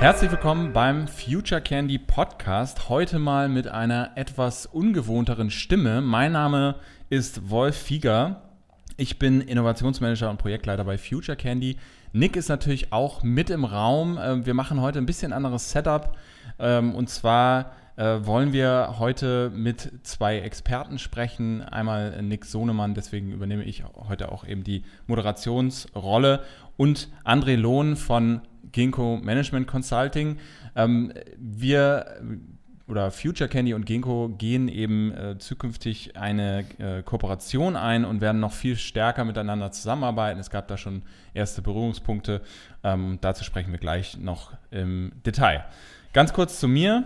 Herzlich willkommen beim Future Candy Podcast. Heute mal mit einer etwas ungewohnteren Stimme. Mein Name ist Wolf Fieger. Ich bin Innovationsmanager und Projektleiter bei Future Candy. Nick ist natürlich auch mit im Raum. Ähm, wir machen heute ein bisschen anderes Setup. Ähm, und zwar äh, wollen wir heute mit zwei Experten sprechen. Einmal Nick Sohnemann, deswegen übernehme ich heute auch eben die Moderationsrolle. Und André Lohn von Ginkgo Management Consulting. Ähm, wir oder Future Candy und Ginkgo gehen eben äh, zukünftig eine äh, Kooperation ein und werden noch viel stärker miteinander zusammenarbeiten. Es gab da schon erste Berührungspunkte. Ähm, dazu sprechen wir gleich noch im Detail. Ganz kurz zu mir.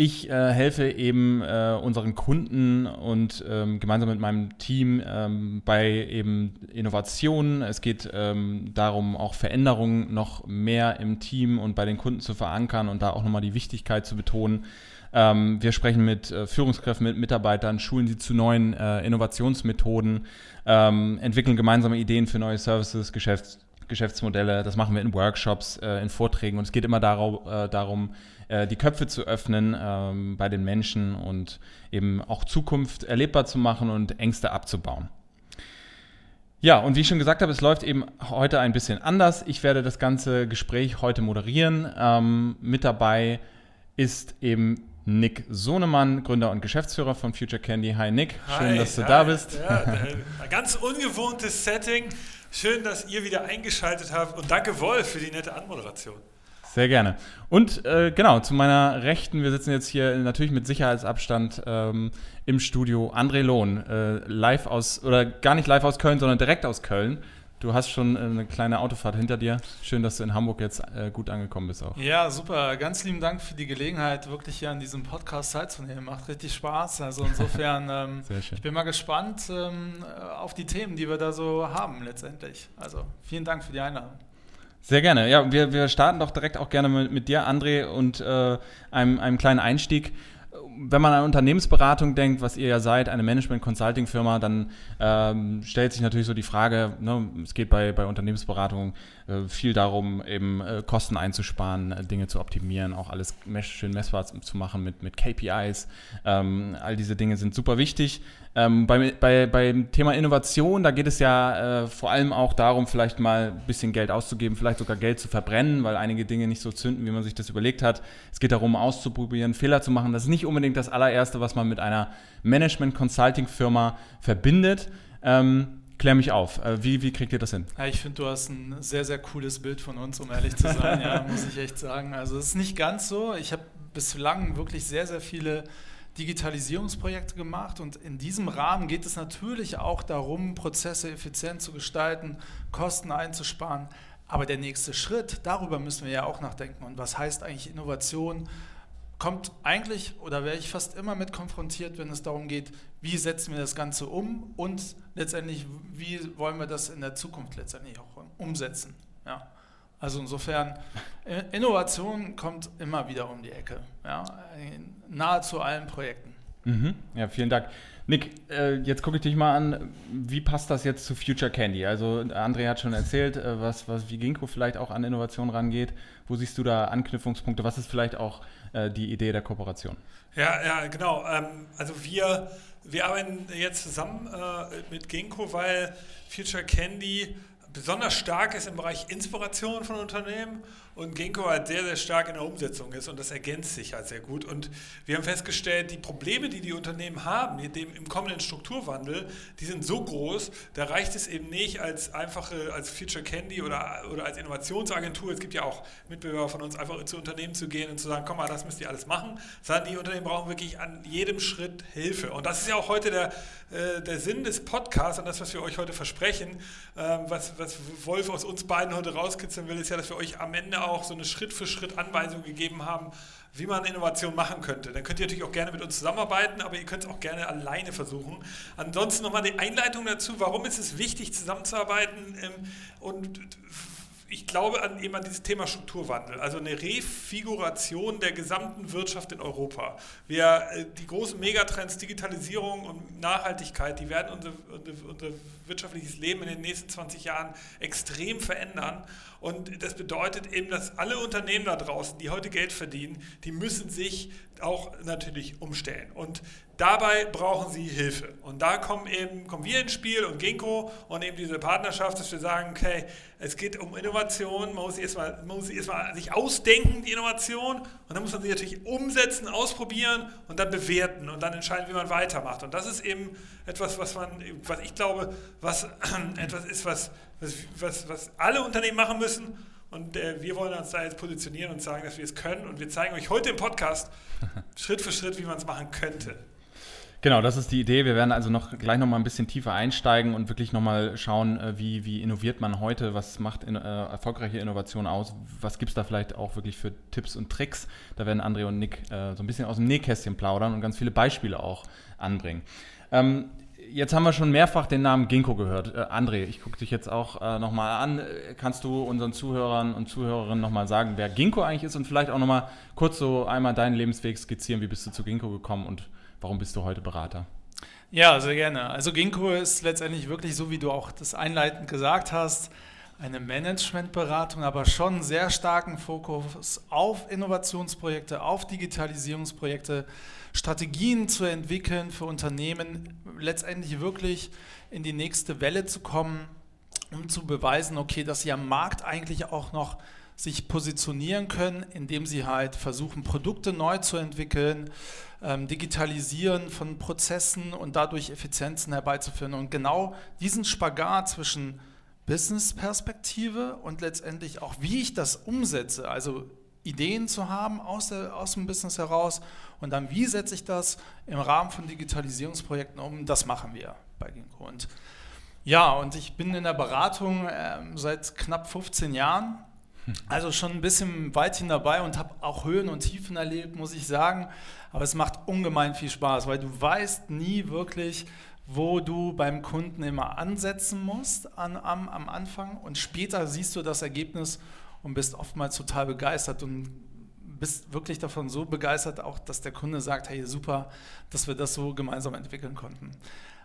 Ich äh, helfe eben äh, unseren Kunden und ähm, gemeinsam mit meinem Team ähm, bei eben Innovationen. Es geht ähm, darum, auch Veränderungen noch mehr im Team und bei den Kunden zu verankern und da auch nochmal die Wichtigkeit zu betonen. Ähm, wir sprechen mit äh, Führungskräften, mit Mitarbeitern, schulen sie zu neuen äh, Innovationsmethoden, ähm, entwickeln gemeinsame Ideen für neue Services, Geschäfts Geschäftsmodelle. Das machen wir in Workshops, äh, in Vorträgen und es geht immer darum, äh, darum äh, die Köpfe zu öffnen ähm, bei den Menschen und eben auch Zukunft erlebbar zu machen und Ängste abzubauen. Ja, und wie ich schon gesagt habe, es läuft eben heute ein bisschen anders. Ich werde das ganze Gespräch heute moderieren. Ähm, mit dabei ist eben Nick Sohnemann, Gründer und Geschäftsführer von Future Candy. Hi Nick, schön, hi, dass du hi. da bist. Ja, ein ganz ungewohntes Setting. Schön, dass ihr wieder eingeschaltet habt und danke Wolf für die nette Anmoderation. Sehr gerne. Und äh, genau, zu meiner Rechten, wir sitzen jetzt hier natürlich mit Sicherheitsabstand ähm, im Studio. André Lohn, äh, live aus, oder gar nicht live aus Köln, sondern direkt aus Köln. Du hast schon äh, eine kleine Autofahrt hinter dir. Schön, dass du in Hamburg jetzt äh, gut angekommen bist auch. Ja, super. Ganz lieben Dank für die Gelegenheit, wirklich hier an diesem Podcast teilzunehmen. Macht richtig Spaß. Also insofern, ähm, ich bin mal gespannt ähm, auf die Themen, die wir da so haben letztendlich. Also vielen Dank für die Einladung. Sehr gerne. Ja, wir, wir starten doch direkt auch gerne mit, mit dir, André, und äh, einem, einem kleinen Einstieg. Wenn man an Unternehmensberatung denkt, was ihr ja seid, eine Management-Consulting-Firma, dann ähm, stellt sich natürlich so die Frage, ne, es geht bei, bei Unternehmensberatung viel darum, eben äh, Kosten einzusparen, äh, Dinge zu optimieren, auch alles schön messbar zu machen mit, mit KPIs. Ähm, all diese Dinge sind super wichtig. Ähm, bei, bei, beim Thema Innovation, da geht es ja äh, vor allem auch darum, vielleicht mal ein bisschen Geld auszugeben, vielleicht sogar Geld zu verbrennen, weil einige Dinge nicht so zünden, wie man sich das überlegt hat. Es geht darum, auszuprobieren, Fehler zu machen. Das ist nicht unbedingt das allererste, was man mit einer Management-Consulting-Firma verbindet. Ähm, Klär mich auf. Äh, wie, wie kriegt ihr das hin? Ja, ich finde, du hast ein sehr, sehr cooles Bild von uns, um ehrlich zu sein, ja, muss ich echt sagen. Also es ist nicht ganz so. Ich habe bislang wirklich sehr, sehr viele Digitalisierungsprojekte gemacht und in diesem Rahmen geht es natürlich auch darum, Prozesse effizient zu gestalten, Kosten einzusparen. Aber der nächste Schritt, darüber müssen wir ja auch nachdenken. Und was heißt eigentlich Innovation? Kommt eigentlich oder wäre ich fast immer mit konfrontiert, wenn es darum geht, wie setzen wir das Ganze um und letztendlich, wie wollen wir das in der Zukunft letztendlich auch umsetzen. Ja. Also insofern, Innovation kommt immer wieder um die Ecke, ja, in nahezu allen Projekten. Mhm. Ja, vielen Dank. Nick, äh, jetzt gucke ich dich mal an. Wie passt das jetzt zu Future Candy? Also André hat schon erzählt, äh, was, was wie Ginkgo vielleicht auch an Innovation rangeht. Wo siehst du da Anknüpfungspunkte? Was ist vielleicht auch äh, die Idee der Kooperation? Ja, ja, genau. Ähm, also wir, wir arbeiten jetzt zusammen äh, mit Ginkgo, weil Future Candy besonders stark ist im Bereich Inspiration von Unternehmen und Ginkgo halt sehr, sehr stark in der Umsetzung ist und das ergänzt sich halt sehr gut. Und wir haben festgestellt, die Probleme, die die Unternehmen haben, dem, im kommenden Strukturwandel, die sind so groß, da reicht es eben nicht als einfache, als Future Candy oder, oder als Innovationsagentur, es gibt ja auch Mitbewerber von uns, einfach zu Unternehmen zu gehen und zu sagen, komm mal, das müsst ihr alles machen, sondern die Unternehmen brauchen wirklich an jedem Schritt Hilfe. Und das ist ja auch heute der, äh, der Sinn des Podcasts und das, was wir euch heute versprechen, äh, was, was Wolf aus uns beiden heute rauskitzeln will, ist ja, dass wir euch am Ende auch auch so eine Schritt-für-Schritt-Anweisung gegeben haben, wie man Innovation machen könnte. Dann könnt ihr natürlich auch gerne mit uns zusammenarbeiten, aber ihr könnt es auch gerne alleine versuchen. Ansonsten nochmal die Einleitung dazu, warum ist es wichtig, zusammenzuarbeiten ähm, und ich glaube an, eben an dieses Thema Strukturwandel, also eine Refiguration der gesamten Wirtschaft in Europa. Wir, äh, die großen Megatrends Digitalisierung und Nachhaltigkeit, die werden unser, unser wirtschaftliches Leben in den nächsten 20 Jahren extrem verändern. Und das bedeutet eben, dass alle Unternehmen da draußen, die heute Geld verdienen, die müssen sich auch natürlich umstellen. Und dabei brauchen sie Hilfe. Und da kommen eben, kommen wir ins Spiel und Ginkgo und eben diese Partnerschaft, dass wir sagen, okay, es geht um Innovation, man muss erstmal, man muss erstmal sich ausdenken, die Innovation, und dann muss man sie natürlich umsetzen, ausprobieren und dann bewerten und dann entscheiden, wie man weitermacht. Und das ist eben etwas, was man, was ich glaube, was etwas ist, was, was, was, was alle Unternehmen machen müssen und äh, wir wollen uns da jetzt positionieren und sagen, dass wir es können. Und wir zeigen euch heute im Podcast Schritt für Schritt, wie man es machen könnte. Genau, das ist die Idee. Wir werden also noch gleich noch mal ein bisschen tiefer einsteigen und wirklich noch mal schauen, äh, wie, wie innoviert man heute, was macht in, äh, erfolgreiche Innovation aus, was gibt es da vielleicht auch wirklich für Tipps und Tricks. Da werden André und Nick äh, so ein bisschen aus dem Nähkästchen plaudern und ganz viele Beispiele auch anbringen. Ähm, jetzt haben wir schon mehrfach den Namen Ginkgo gehört. Äh, André, ich gucke dich jetzt auch äh, nochmal an. Kannst du unseren Zuhörern und Zuhörerinnen nochmal sagen, wer Ginkgo eigentlich ist und vielleicht auch nochmal kurz so einmal deinen Lebensweg skizzieren? Wie bist du zu Ginkgo gekommen und warum bist du heute Berater? Ja, sehr gerne. Also Ginkgo ist letztendlich wirklich so, wie du auch das einleitend gesagt hast, eine Managementberatung, aber schon sehr starken Fokus auf Innovationsprojekte, auf Digitalisierungsprojekte, Strategien zu entwickeln für Unternehmen, letztendlich wirklich in die nächste Welle zu kommen, um zu beweisen, okay, dass sie am Markt eigentlich auch noch sich positionieren können, indem sie halt versuchen, Produkte neu zu entwickeln, ähm, digitalisieren von Prozessen und dadurch Effizienzen herbeizuführen. Und genau diesen Spagat zwischen Business-Perspektive und letztendlich auch, wie ich das umsetze, also Ideen zu haben aus, der, aus dem Business heraus und dann, wie setze ich das im Rahmen von Digitalisierungsprojekten um, das machen wir bei Ginkgo. Und ja, und ich bin in der Beratung äh, seit knapp 15 Jahren, also schon ein bisschen weithin dabei und habe auch Höhen und Tiefen erlebt, muss ich sagen. Aber es macht ungemein viel Spaß, weil du weißt nie wirklich, wo du beim Kunden immer ansetzen musst an, am, am Anfang und später siehst du das Ergebnis und bist oftmals total begeistert und bist wirklich davon so begeistert, auch dass der Kunde sagt, hey super, dass wir das so gemeinsam entwickeln konnten.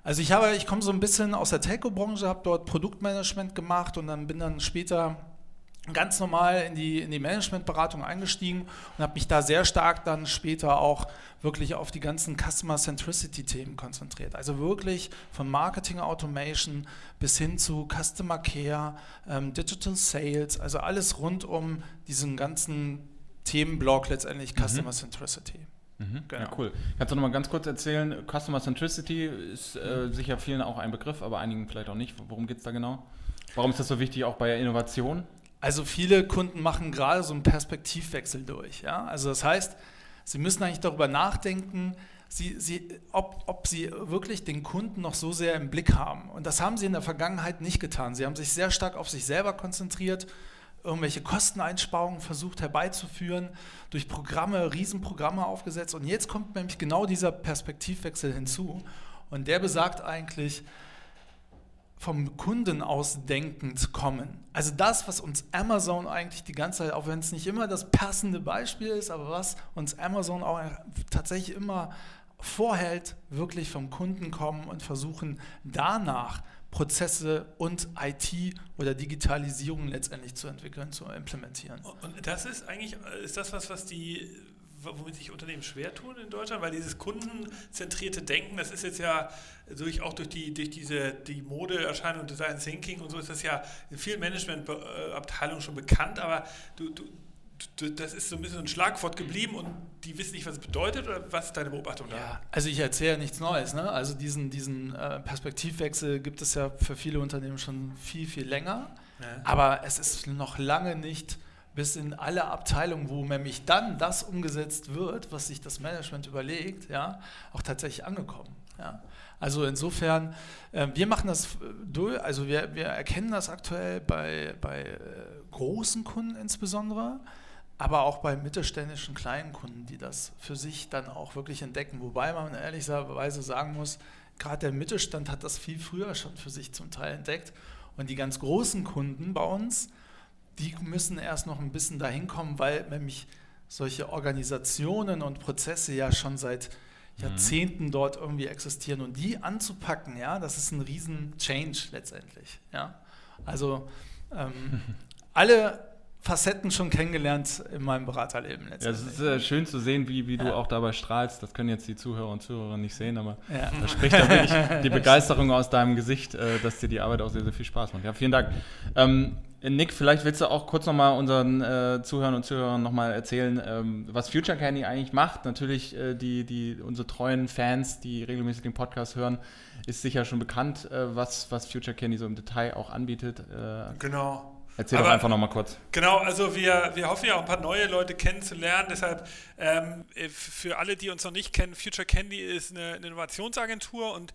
Also ich habe, ich komme so ein bisschen aus der Telco-Branche, habe dort Produktmanagement gemacht und dann bin dann später ganz normal in die, in die Managementberatung eingestiegen und habe mich da sehr stark dann später auch wirklich auf die ganzen Customer Centricity Themen konzentriert. Also wirklich von Marketing Automation bis hin zu Customer Care, ähm, Digital Sales, also alles rund um diesen ganzen Themenblock letztendlich mhm. Customer Centricity. Mhm. Genau. Ja, cool. Kannst du noch mal ganz kurz erzählen, Customer Centricity ist äh, sicher vielen auch ein Begriff, aber einigen vielleicht auch nicht. Worum geht es da genau? Warum ist das so wichtig auch bei Innovation? Also viele Kunden machen gerade so einen Perspektivwechsel durch. Ja? Also das heißt, sie müssen eigentlich darüber nachdenken, sie, sie, ob, ob sie wirklich den Kunden noch so sehr im Blick haben. Und das haben sie in der Vergangenheit nicht getan. Sie haben sich sehr stark auf sich selber konzentriert, irgendwelche Kosteneinsparungen versucht herbeizuführen, durch Programme, Riesenprogramme aufgesetzt. Und jetzt kommt nämlich genau dieser Perspektivwechsel hinzu. Und der besagt eigentlich, vom Kunden aus denkend kommen. Also das, was uns Amazon eigentlich die ganze Zeit, auch wenn es nicht immer das passende Beispiel ist, aber was uns Amazon auch tatsächlich immer vorhält, wirklich vom Kunden kommen und versuchen danach Prozesse und IT oder Digitalisierung letztendlich zu entwickeln, zu implementieren. Und das ist eigentlich, ist das was, was die womit sich Unternehmen schwer tun in Deutschland, weil dieses kundenzentrierte Denken, das ist jetzt ja durch, auch durch, die, durch diese die Modeerscheinung Design Thinking und so ist das ja in vielen Managementabteilungen schon bekannt, aber du, du, das ist so ein bisschen ein Schlagwort geblieben und die wissen nicht, was es bedeutet oder was ist deine Beobachtung da? Ja, also ich erzähle nichts Neues. Ne? Also diesen, diesen äh, Perspektivwechsel gibt es ja für viele Unternehmen schon viel, viel länger. Ja. Aber es ist noch lange nicht bis in alle Abteilungen, wo nämlich dann das umgesetzt wird, was sich das Management überlegt, ja, auch tatsächlich angekommen. Ja. Also insofern, äh, wir machen das durch, also wir, wir erkennen das aktuell bei, bei äh, großen Kunden insbesondere, aber auch bei mittelständischen kleinen Kunden, die das für sich dann auch wirklich entdecken. Wobei man ehrlicherweise sagen muss, gerade der Mittelstand hat das viel früher schon für sich zum Teil entdeckt. Und die ganz großen Kunden bei uns, die müssen erst noch ein bisschen dahin kommen, weil nämlich solche Organisationen und Prozesse ja schon seit mhm. Jahrzehnten mhm. dort irgendwie existieren und die anzupacken, ja, das ist ein riesen Change letztendlich. Ja. Also ähm, alle Facetten schon kennengelernt in meinem Beraterleben. Ja, es ist äh, schön zu sehen, wie, wie du ja. auch dabei strahlst. Das können jetzt die Zuhörer und Zuhörer nicht sehen, aber ja. da spricht da wirklich die Begeisterung aus deinem Gesicht, äh, dass dir die Arbeit auch sehr, sehr viel Spaß macht. Ja, vielen Dank. Ähm, Nick, vielleicht willst du auch kurz nochmal unseren äh, Zuhörern und Zuhörern nochmal erzählen, ähm, was Future Candy eigentlich macht. Natürlich, äh, die, die, unsere treuen Fans, die regelmäßig den Podcast hören, ist sicher schon bekannt, äh, was, was Future Candy so im Detail auch anbietet. Äh, genau. Erzähl Aber, doch einfach nochmal kurz. Genau, also wir, wir hoffen ja auch ein paar neue Leute kennenzulernen. Deshalb ähm, für alle, die uns noch nicht kennen, Future Candy ist eine, eine, Innovationsagentur und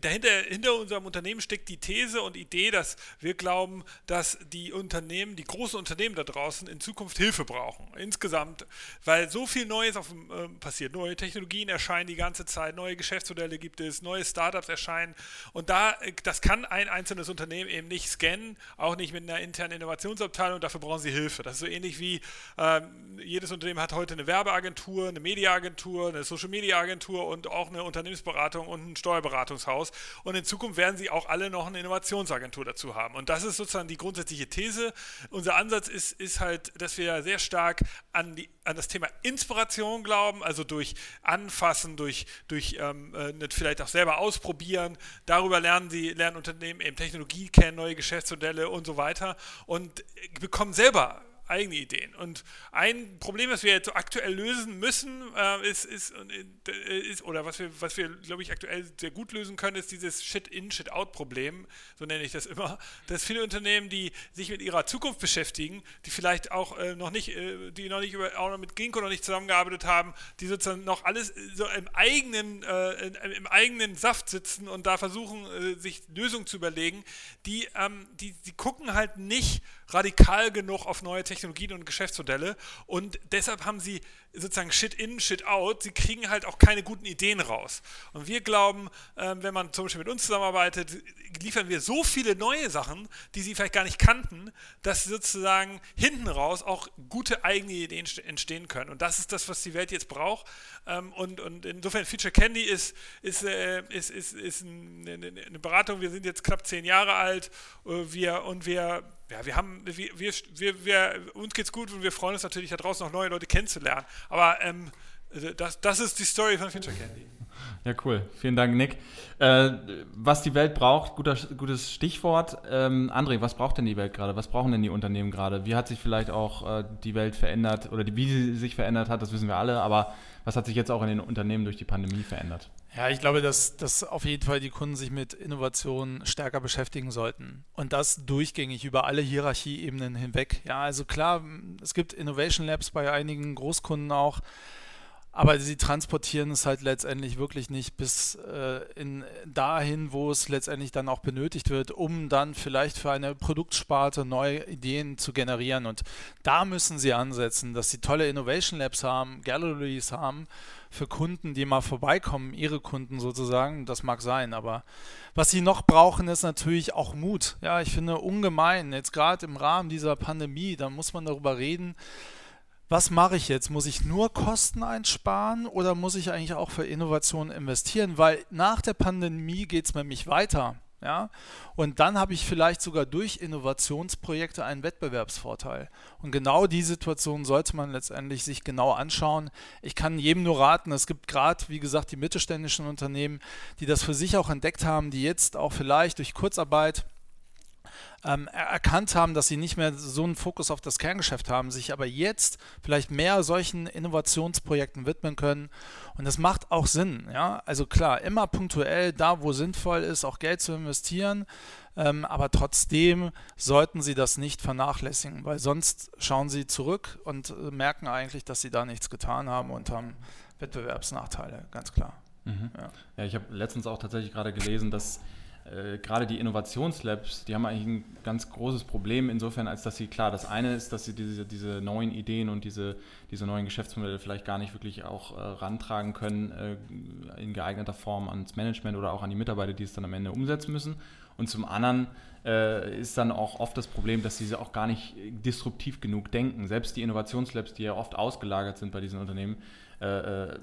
dahinter hinter unserem Unternehmen steckt die These und Idee, dass wir glauben, dass die Unternehmen, die großen Unternehmen da draußen in Zukunft Hilfe brauchen. Insgesamt, weil so viel Neues auf, äh, passiert. Neue Technologien erscheinen die ganze Zeit, neue Geschäftsmodelle gibt es, neue Startups erscheinen und da, das kann ein einzelnes Unternehmen eben nicht scannen, auch nicht mit einer internen Innovationsabteilung, dafür brauchen sie Hilfe. Das ist so ähnlich wie ähm, jedes Unternehmen hat heute eine Werbeagentur, eine Mediaagentur, eine Social Media Agentur und auch eine Unternehmensberatung und ein Steuerberatungshaus. Und in Zukunft werden sie auch alle noch eine Innovationsagentur dazu haben. Und das ist sozusagen die grundsätzliche These. Unser Ansatz ist, ist halt, dass wir sehr stark an, die, an das Thema Inspiration glauben, also durch Anfassen, durch, durch ähm, äh, vielleicht auch selber ausprobieren. Darüber lernen sie, lernen Unternehmen eben Technologie kennen, neue Geschäftsmodelle und so weiter und bekommen selber eigene Ideen. Und ein Problem, das wir jetzt so aktuell lösen müssen, äh, ist, ist, äh, ist, oder was wir, was wir, glaube ich, aktuell sehr gut lösen können, ist dieses Shit-in, Shit-out-Problem, so nenne ich das immer, dass viele Unternehmen, die sich mit ihrer Zukunft beschäftigen, die vielleicht auch äh, noch nicht, äh, die noch nicht über, auch noch mit Ginkgo noch nicht zusammengearbeitet haben, die sozusagen noch alles so im eigenen, äh, im eigenen Saft sitzen und da versuchen, äh, sich Lösungen zu überlegen, die, ähm, die, die gucken halt nicht radikal genug auf neue Technologien und Geschäftsmodelle und deshalb haben sie sozusagen Shit in, Shit out. Sie kriegen halt auch keine guten Ideen raus. Und wir glauben, ähm, wenn man zum Beispiel mit uns zusammenarbeitet, liefern wir so viele neue Sachen, die sie vielleicht gar nicht kannten, dass sozusagen hinten raus auch gute eigene Ideen entstehen können. Und das ist das, was die Welt jetzt braucht. Ähm, und, und insofern Feature Candy ist, ist, äh, ist, ist, ist eine, Beratung. Wir sind jetzt knapp zehn Jahre alt. Äh, wir, und wir ja, wir haben, wir, wir, wir, uns geht's gut und wir freuen uns natürlich da draußen noch neue Leute kennenzulernen. Aber ähm, also das, das ist die Story von Future Candy. Ja, cool. Vielen Dank, Nick. Äh, was die Welt braucht, guter, gutes Stichwort. Ähm, André, was braucht denn die Welt gerade? Was brauchen denn die Unternehmen gerade? Wie hat sich vielleicht auch äh, die Welt verändert oder die, wie sie sich verändert hat, das wissen wir alle. Aber was hat sich jetzt auch in den Unternehmen durch die Pandemie verändert? Ja, ich glaube, dass, dass auf jeden Fall die Kunden sich mit Innovation stärker beschäftigen sollten. Und das durchgängig über alle Hierarchieebenen hinweg. Ja, also klar, es gibt Innovation Labs bei einigen Großkunden auch. Aber sie transportieren es halt letztendlich wirklich nicht bis äh, in, dahin, wo es letztendlich dann auch benötigt wird, um dann vielleicht für eine Produktsparte neue Ideen zu generieren. Und da müssen sie ansetzen, dass sie tolle Innovation Labs haben, Galleries haben für Kunden, die mal vorbeikommen, ihre Kunden sozusagen. Das mag sein, aber was sie noch brauchen, ist natürlich auch Mut. Ja, ich finde ungemein, jetzt gerade im Rahmen dieser Pandemie, da muss man darüber reden, was mache ich jetzt? Muss ich nur Kosten einsparen oder muss ich eigentlich auch für Innovationen investieren? Weil nach der Pandemie geht es nämlich weiter. Ja? Und dann habe ich vielleicht sogar durch Innovationsprojekte einen Wettbewerbsvorteil. Und genau die Situation sollte man letztendlich sich genau anschauen. Ich kann jedem nur raten, es gibt gerade, wie gesagt, die mittelständischen Unternehmen, die das für sich auch entdeckt haben, die jetzt auch vielleicht durch Kurzarbeit ähm, erkannt haben, dass sie nicht mehr so einen Fokus auf das Kerngeschäft haben, sich aber jetzt vielleicht mehr solchen Innovationsprojekten widmen können. Und das macht auch Sinn. Ja? Also klar, immer punktuell da, wo sinnvoll ist, auch Geld zu investieren. Ähm, aber trotzdem sollten sie das nicht vernachlässigen, weil sonst schauen sie zurück und äh, merken eigentlich, dass sie da nichts getan haben und haben Wettbewerbsnachteile, ganz klar. Mhm. Ja. ja, ich habe letztens auch tatsächlich gerade gelesen, dass äh, gerade die Innovationslabs, die haben eigentlich ein ganz großes Problem insofern, als dass sie, klar, das eine ist, dass sie diese, diese neuen Ideen und diese, diese neuen Geschäftsmodelle vielleicht gar nicht wirklich auch äh, rantragen können äh, in geeigneter Form ans Management oder auch an die Mitarbeiter, die es dann am Ende umsetzen müssen. Und zum anderen äh, ist dann auch oft das Problem, dass diese auch gar nicht disruptiv genug denken. Selbst die Innovationslabs, die ja oft ausgelagert sind bei diesen Unternehmen, äh, äh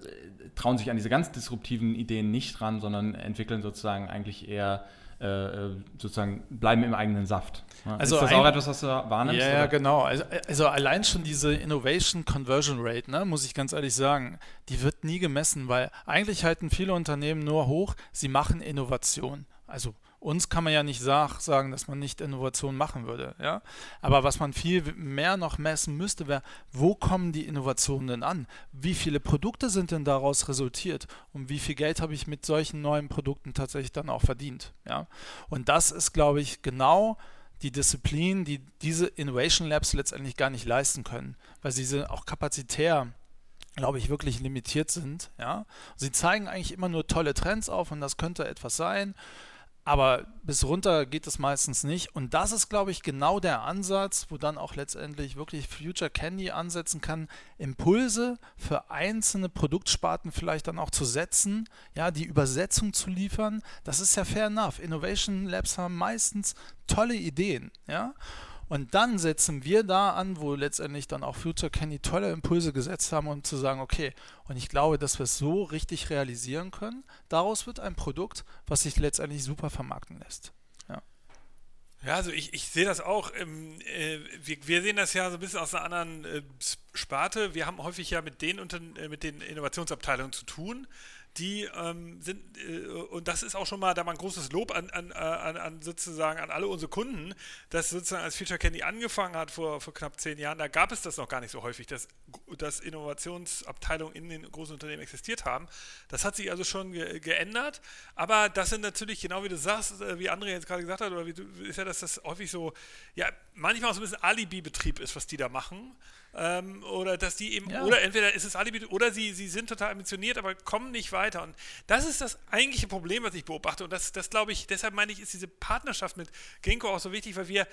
trauen sich an diese ganz disruptiven Ideen nicht ran, sondern entwickeln sozusagen eigentlich eher äh, äh, sozusagen bleiben im eigenen Saft. Also ist das auch etwas, was du wahrnimmst? Ja, ja genau. Also, also, allein schon diese Innovation Conversion Rate, ne, muss ich ganz ehrlich sagen, die wird nie gemessen, weil eigentlich halten viele Unternehmen nur hoch, sie machen Innovation. Also uns kann man ja nicht sag, sagen, dass man nicht Innovation machen würde. Ja? Aber was man viel mehr noch messen müsste, wäre, wo kommen die Innovationen denn an? Wie viele Produkte sind denn daraus resultiert? Und wie viel Geld habe ich mit solchen neuen Produkten tatsächlich dann auch verdient? Ja? Und das ist, glaube ich, genau die Disziplin, die diese Innovation Labs letztendlich gar nicht leisten können, weil sie auch kapazitär glaube ich, wirklich limitiert sind. Ja? Sie zeigen eigentlich immer nur tolle Trends auf und das könnte etwas sein. Aber bis runter geht es meistens nicht. Und das ist, glaube ich, genau der Ansatz, wo dann auch letztendlich wirklich Future Candy ansetzen kann, Impulse für einzelne Produktsparten vielleicht dann auch zu setzen, ja, die Übersetzung zu liefern. Das ist ja fair enough. Innovation Labs haben meistens tolle Ideen, ja. Und dann setzen wir da an, wo letztendlich dann auch Future Candy tolle Impulse gesetzt haben, um zu sagen, okay, und ich glaube, dass wir es so richtig realisieren können. Daraus wird ein Produkt, was sich letztendlich super vermarkten lässt. Ja. Ja, also ich, ich sehe das auch. Ähm, äh, wir, wir, sehen das ja so ein bisschen aus einer anderen äh, Sparte. Wir haben häufig ja mit den, unter, äh, mit den Innovationsabteilungen zu tun die ähm, sind, äh, und das ist auch schon mal da mal ein großes Lob an, an, an, an, sozusagen an alle unsere Kunden, dass sozusagen als Future Candy angefangen hat vor, vor knapp zehn Jahren, da gab es das noch gar nicht so häufig, dass, dass Innovationsabteilungen in den großen Unternehmen existiert haben. Das hat sich also schon ge geändert, aber das sind natürlich, genau wie du sagst, äh, wie André jetzt gerade gesagt hat, oder wie du, ist ja, dass das häufig so, ja, manchmal auch so ein bisschen Alibi-Betrieb ist, was die da machen. Ähm, oder dass die eben, ja. oder entweder ist es Alibi, oder sie, sie sind total ambitioniert, aber kommen nicht weiter. Und das ist das eigentliche Problem, was ich beobachte. Und das, das glaube ich, deshalb meine ich, ist diese Partnerschaft mit Genko auch so wichtig, weil wir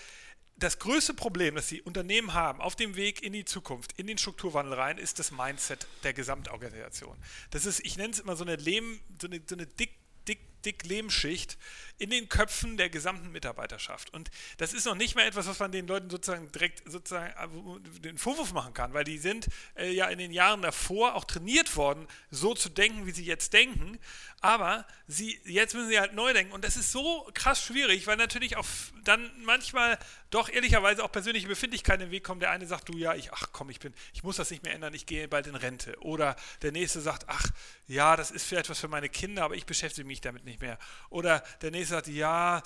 das größte Problem, das die Unternehmen haben auf dem Weg in die Zukunft, in den Strukturwandel rein, ist das Mindset der Gesamtorganisation. Das ist, ich nenne es immer so eine Lehm, so eine, so eine dick, dick, Lehmschicht, in den Köpfen der gesamten Mitarbeiterschaft. Und das ist noch nicht mal etwas, was man den Leuten sozusagen direkt sozusagen äh, den Vorwurf machen kann, weil die sind äh, ja in den Jahren davor auch trainiert worden, so zu denken, wie sie jetzt denken. Aber sie, jetzt müssen sie halt neu denken. Und das ist so krass schwierig, weil natürlich auch dann manchmal doch ehrlicherweise auch persönliche Befindlichkeiten im Weg kommen. Der eine sagt, du ja, ich, ach komm, ich bin, ich muss das nicht mehr ändern, ich gehe bald in Rente. Oder der nächste sagt, ach ja, das ist vielleicht was für meine Kinder, aber ich beschäftige mich damit nicht mehr. Oder der nächste sagt, ja,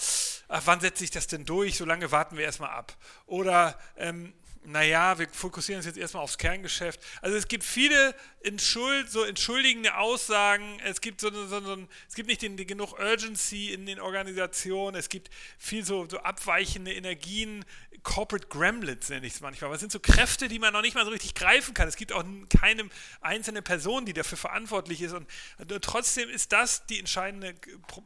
ach, wann setzt sich das denn durch? So lange warten wir erstmal ab. Oder ähm, naja, wir fokussieren uns jetzt erstmal aufs Kerngeschäft. Also es gibt viele Entschuld, so entschuldigende Aussagen, es gibt so, so, so es gibt nicht den, den, genug Urgency in den Organisationen, es gibt viel so, so abweichende Energien, Corporate Gremlins nenne ich es manchmal. Aber es sind so Kräfte, die man noch nicht mal so richtig greifen kann. Es gibt auch keine einzelne Person, die dafür verantwortlich ist. Und, und trotzdem ist das die entscheidende,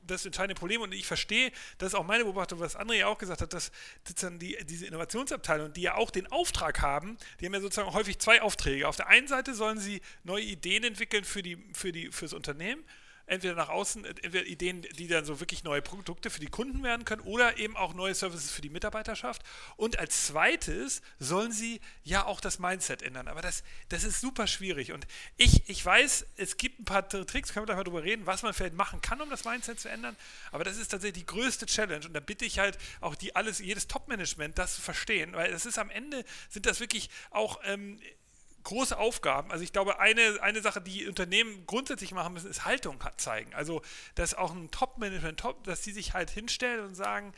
das entscheidende Problem. Und ich verstehe, das ist auch meine Beobachtung, was André ja auch gesagt hat, dass sozusagen die, diese Innovationsabteilung, die ja auch den Auftrag haben, die haben ja sozusagen häufig zwei Aufträge. Auf der einen Seite sollen sie neue Ideen entwickeln für, die, für, die, für das Unternehmen entweder nach außen, entweder Ideen, die dann so wirklich neue Produkte für die Kunden werden können oder eben auch neue Services für die Mitarbeiterschaft. Und als zweites sollen sie ja auch das Mindset ändern. Aber das, das ist super schwierig. Und ich, ich weiß, es gibt ein paar Tricks, können wir gleich mal drüber reden, was man vielleicht machen kann, um das Mindset zu ändern. Aber das ist tatsächlich die größte Challenge. Und da bitte ich halt auch die alles, jedes Top-Management, das zu verstehen, weil das ist am Ende, sind das wirklich auch ähm, große Aufgaben. Also ich glaube, eine, eine Sache, die Unternehmen grundsätzlich machen müssen, ist Haltung zeigen. Also, dass auch ein Top-Management, Top, dass die sich halt hinstellen und sagen,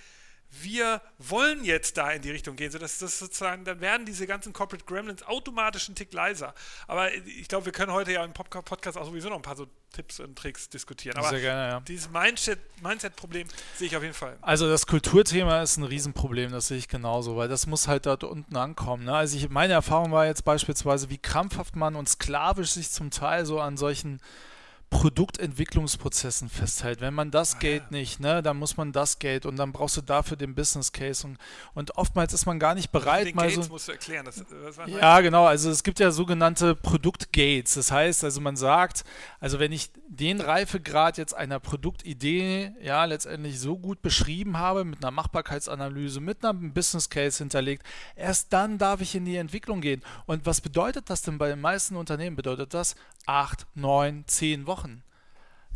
wir wollen jetzt da in die Richtung gehen, sodass das sozusagen, dann werden diese ganzen Corporate Gremlins automatisch einen Tick leiser. Aber ich glaube, wir können heute ja im Podcast auch sowieso noch ein paar so Tipps und Tricks diskutieren. Aber Sehr gerne, ja. dieses Mindset-Problem sehe ich auf jeden Fall. Also das Kulturthema ist ein Riesenproblem, das sehe ich genauso, weil das muss halt dort unten ankommen. Ne? Also ich, meine Erfahrung war jetzt beispielsweise, wie krampfhaft man und sklavisch sich zum Teil so an solchen Produktentwicklungsprozessen festhält. Wenn man das Ah, Gate ja. nicht, ne, dann muss man das Gate und dann brauchst du dafür den Business Case und, und oftmals ist man gar nicht bereit, Den mal Gates so. musst du erklären. Das, Ja, genau. Also es gibt ja sogenannte Produktgates. Das heißt, also man sagt, also wenn ich den Reifegrad jetzt einer Produktidee ja letztendlich so gut beschrieben habe, mit einer Machbarkeitsanalyse, mit einem Business Case hinterlegt, erst dann darf ich in die Entwicklung gehen. Und was bedeutet das denn bei den meisten Unternehmen? Bedeutet das acht, neun, zehn Wochen.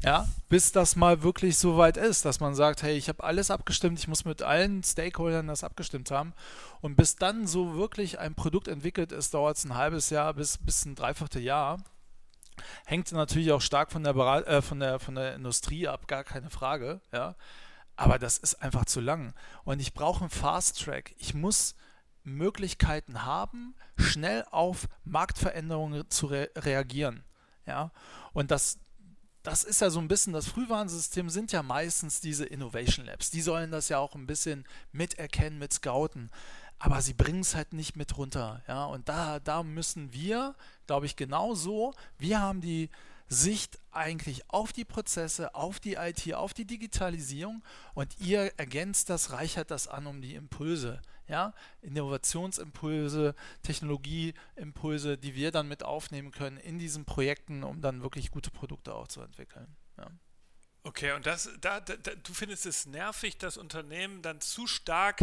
Ja, bis das mal wirklich so weit ist, dass man sagt, hey, ich habe alles abgestimmt, ich muss mit allen Stakeholdern das abgestimmt haben. Und bis dann so wirklich ein Produkt entwickelt ist, dauert es ein halbes Jahr bis, bis ein Dreivierteljahr. Hängt natürlich auch stark von der, äh, von, der, von der Industrie ab, gar keine Frage. Ja. Aber das ist einfach zu lang. Und ich brauche einen Fast Track. Ich muss Möglichkeiten haben, schnell auf Marktveränderungen zu re reagieren. Ja. Und das, das ist ja so ein bisschen, das Frühwarnsystem sind ja meistens diese Innovation Labs. Die sollen das ja auch ein bisschen miterkennen, mit scouten. Aber sie bringen es halt nicht mit runter. Ja? Und da, da müssen wir, glaube ich, genauso, wir haben die Sicht eigentlich auf die Prozesse, auf die IT, auf die Digitalisierung und ihr ergänzt das, reichert das an um die Impulse. Ja? Innovationsimpulse, Technologieimpulse, die wir dann mit aufnehmen können in diesen Projekten, um dann wirklich gute Produkte auch zu entwickeln. Ja. Okay, und das, da, da, du findest es nervig, dass Unternehmen dann zu stark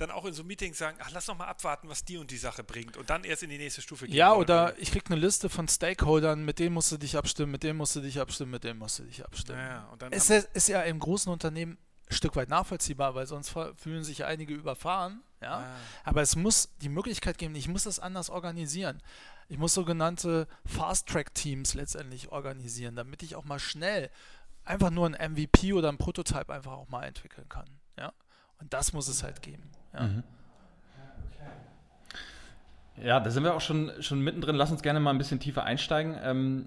dann auch in so Meetings sagen, ach, lass doch mal abwarten, was die und die Sache bringt und dann erst in die nächste Stufe gehen. Ja, wollen. oder ich krieg eine Liste von Stakeholdern, mit denen musst du dich abstimmen, mit denen musst du dich abstimmen, mit denen musst du dich abstimmen. Ja, und dann Es ist, ist ja im großen Unternehmen ein Stück weit nachvollziehbar, weil sonst fühlen sich einige überfahren. Ja? Ah. Aber es muss die Möglichkeit geben, ich muss das anders organisieren. Ich muss sogenannte Fast-Track-Teams letztendlich organisieren, damit ich auch mal schnell einfach nur ein MVP oder ein Prototype einfach auch mal entwickeln kann. Ja? Und das muss es halt geben. Ja. Mhm. Ja, da sind wir auch schon, schon mittendrin. Lass uns gerne mal ein bisschen tiefer einsteigen. Ähm,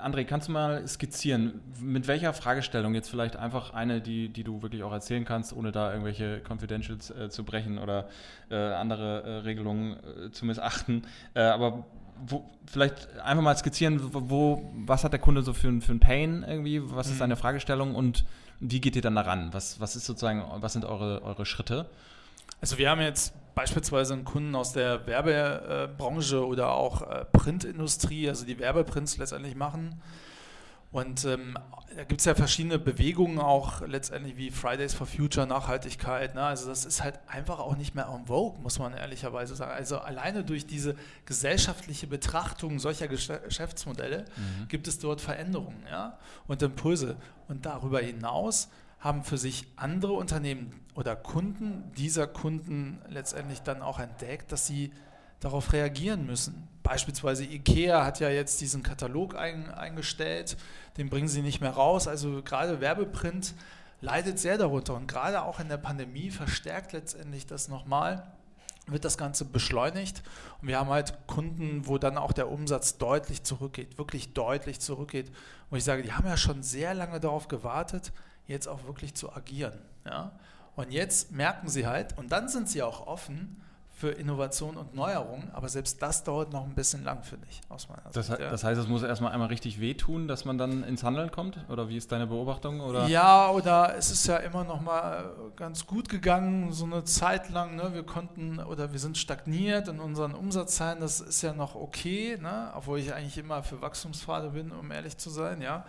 André, kannst du mal skizzieren, mit welcher Fragestellung jetzt vielleicht einfach eine, die, die du wirklich auch erzählen kannst, ohne da irgendwelche Confidentials äh, zu brechen oder äh, andere äh, Regelungen äh, zu missachten. Äh, aber wo, vielleicht einfach mal skizzieren, wo, was hat der Kunde so für, ein- für ein Pain irgendwie, was ist Mhm. seine Fragestellung und wie geht ihr dann daran? Was, was ist sozusagen, was sind eure, eure Schritte? Also wir haben jetzt beispielsweise einen Kunden aus der Werbebranche oder auch äh, Printindustrie, also die Werbeprints letztendlich machen. Und ähm, da gibt es ja verschiedene Bewegungen auch letztendlich wie Fridays for Future, Nachhaltigkeit. Ne? Also das ist halt einfach auch nicht mehr en vogue, muss man ehrlicherweise sagen. Also alleine durch diese gesellschaftliche Betrachtung solcher Gesch- Geschäftsmodelle gibt es dort Veränderungen ja? und Impulse. Und darüber hinaus haben für sich andere Unternehmen oder Kunden dieser Kunden letztendlich dann auch entdeckt, dass sie darauf reagieren müssen. Beispielsweise IKEA hat ja jetzt diesen Katalog ein, eingestellt, den bringen sie nicht mehr raus. Also gerade Werbeprint leidet sehr darunter und gerade auch in der Pandemie verstärkt letztendlich das nochmal, wird das Ganze beschleunigt und wir haben halt Kunden, wo dann auch der Umsatz deutlich zurückgeht, wirklich deutlich zurückgeht. Wo ich sage, die haben ja schon sehr lange darauf gewartet, jetzt auch wirklich zu agieren. Ja? Und jetzt merken sie halt, und dann sind sie auch offen für Innovation und Neuerungen, aber selbst das dauert noch ein bisschen lang, finde ich, aus meiner Das, Sicht. ja. das heißt, es muss erstmal einmal richtig wehtun, dass man dann ins Handeln kommt? Oder wie ist deine Beobachtung? Oder? Ja, oder es ist ja immer noch mal ganz gut gegangen, so eine Zeit lang. Ne? Wir konnten oder wir sind stagniert in unseren Umsatzzahlen. Das ist ja noch okay, ne? obwohl ich eigentlich immer für Wachstumspfade bin, um ehrlich zu sein. Ja.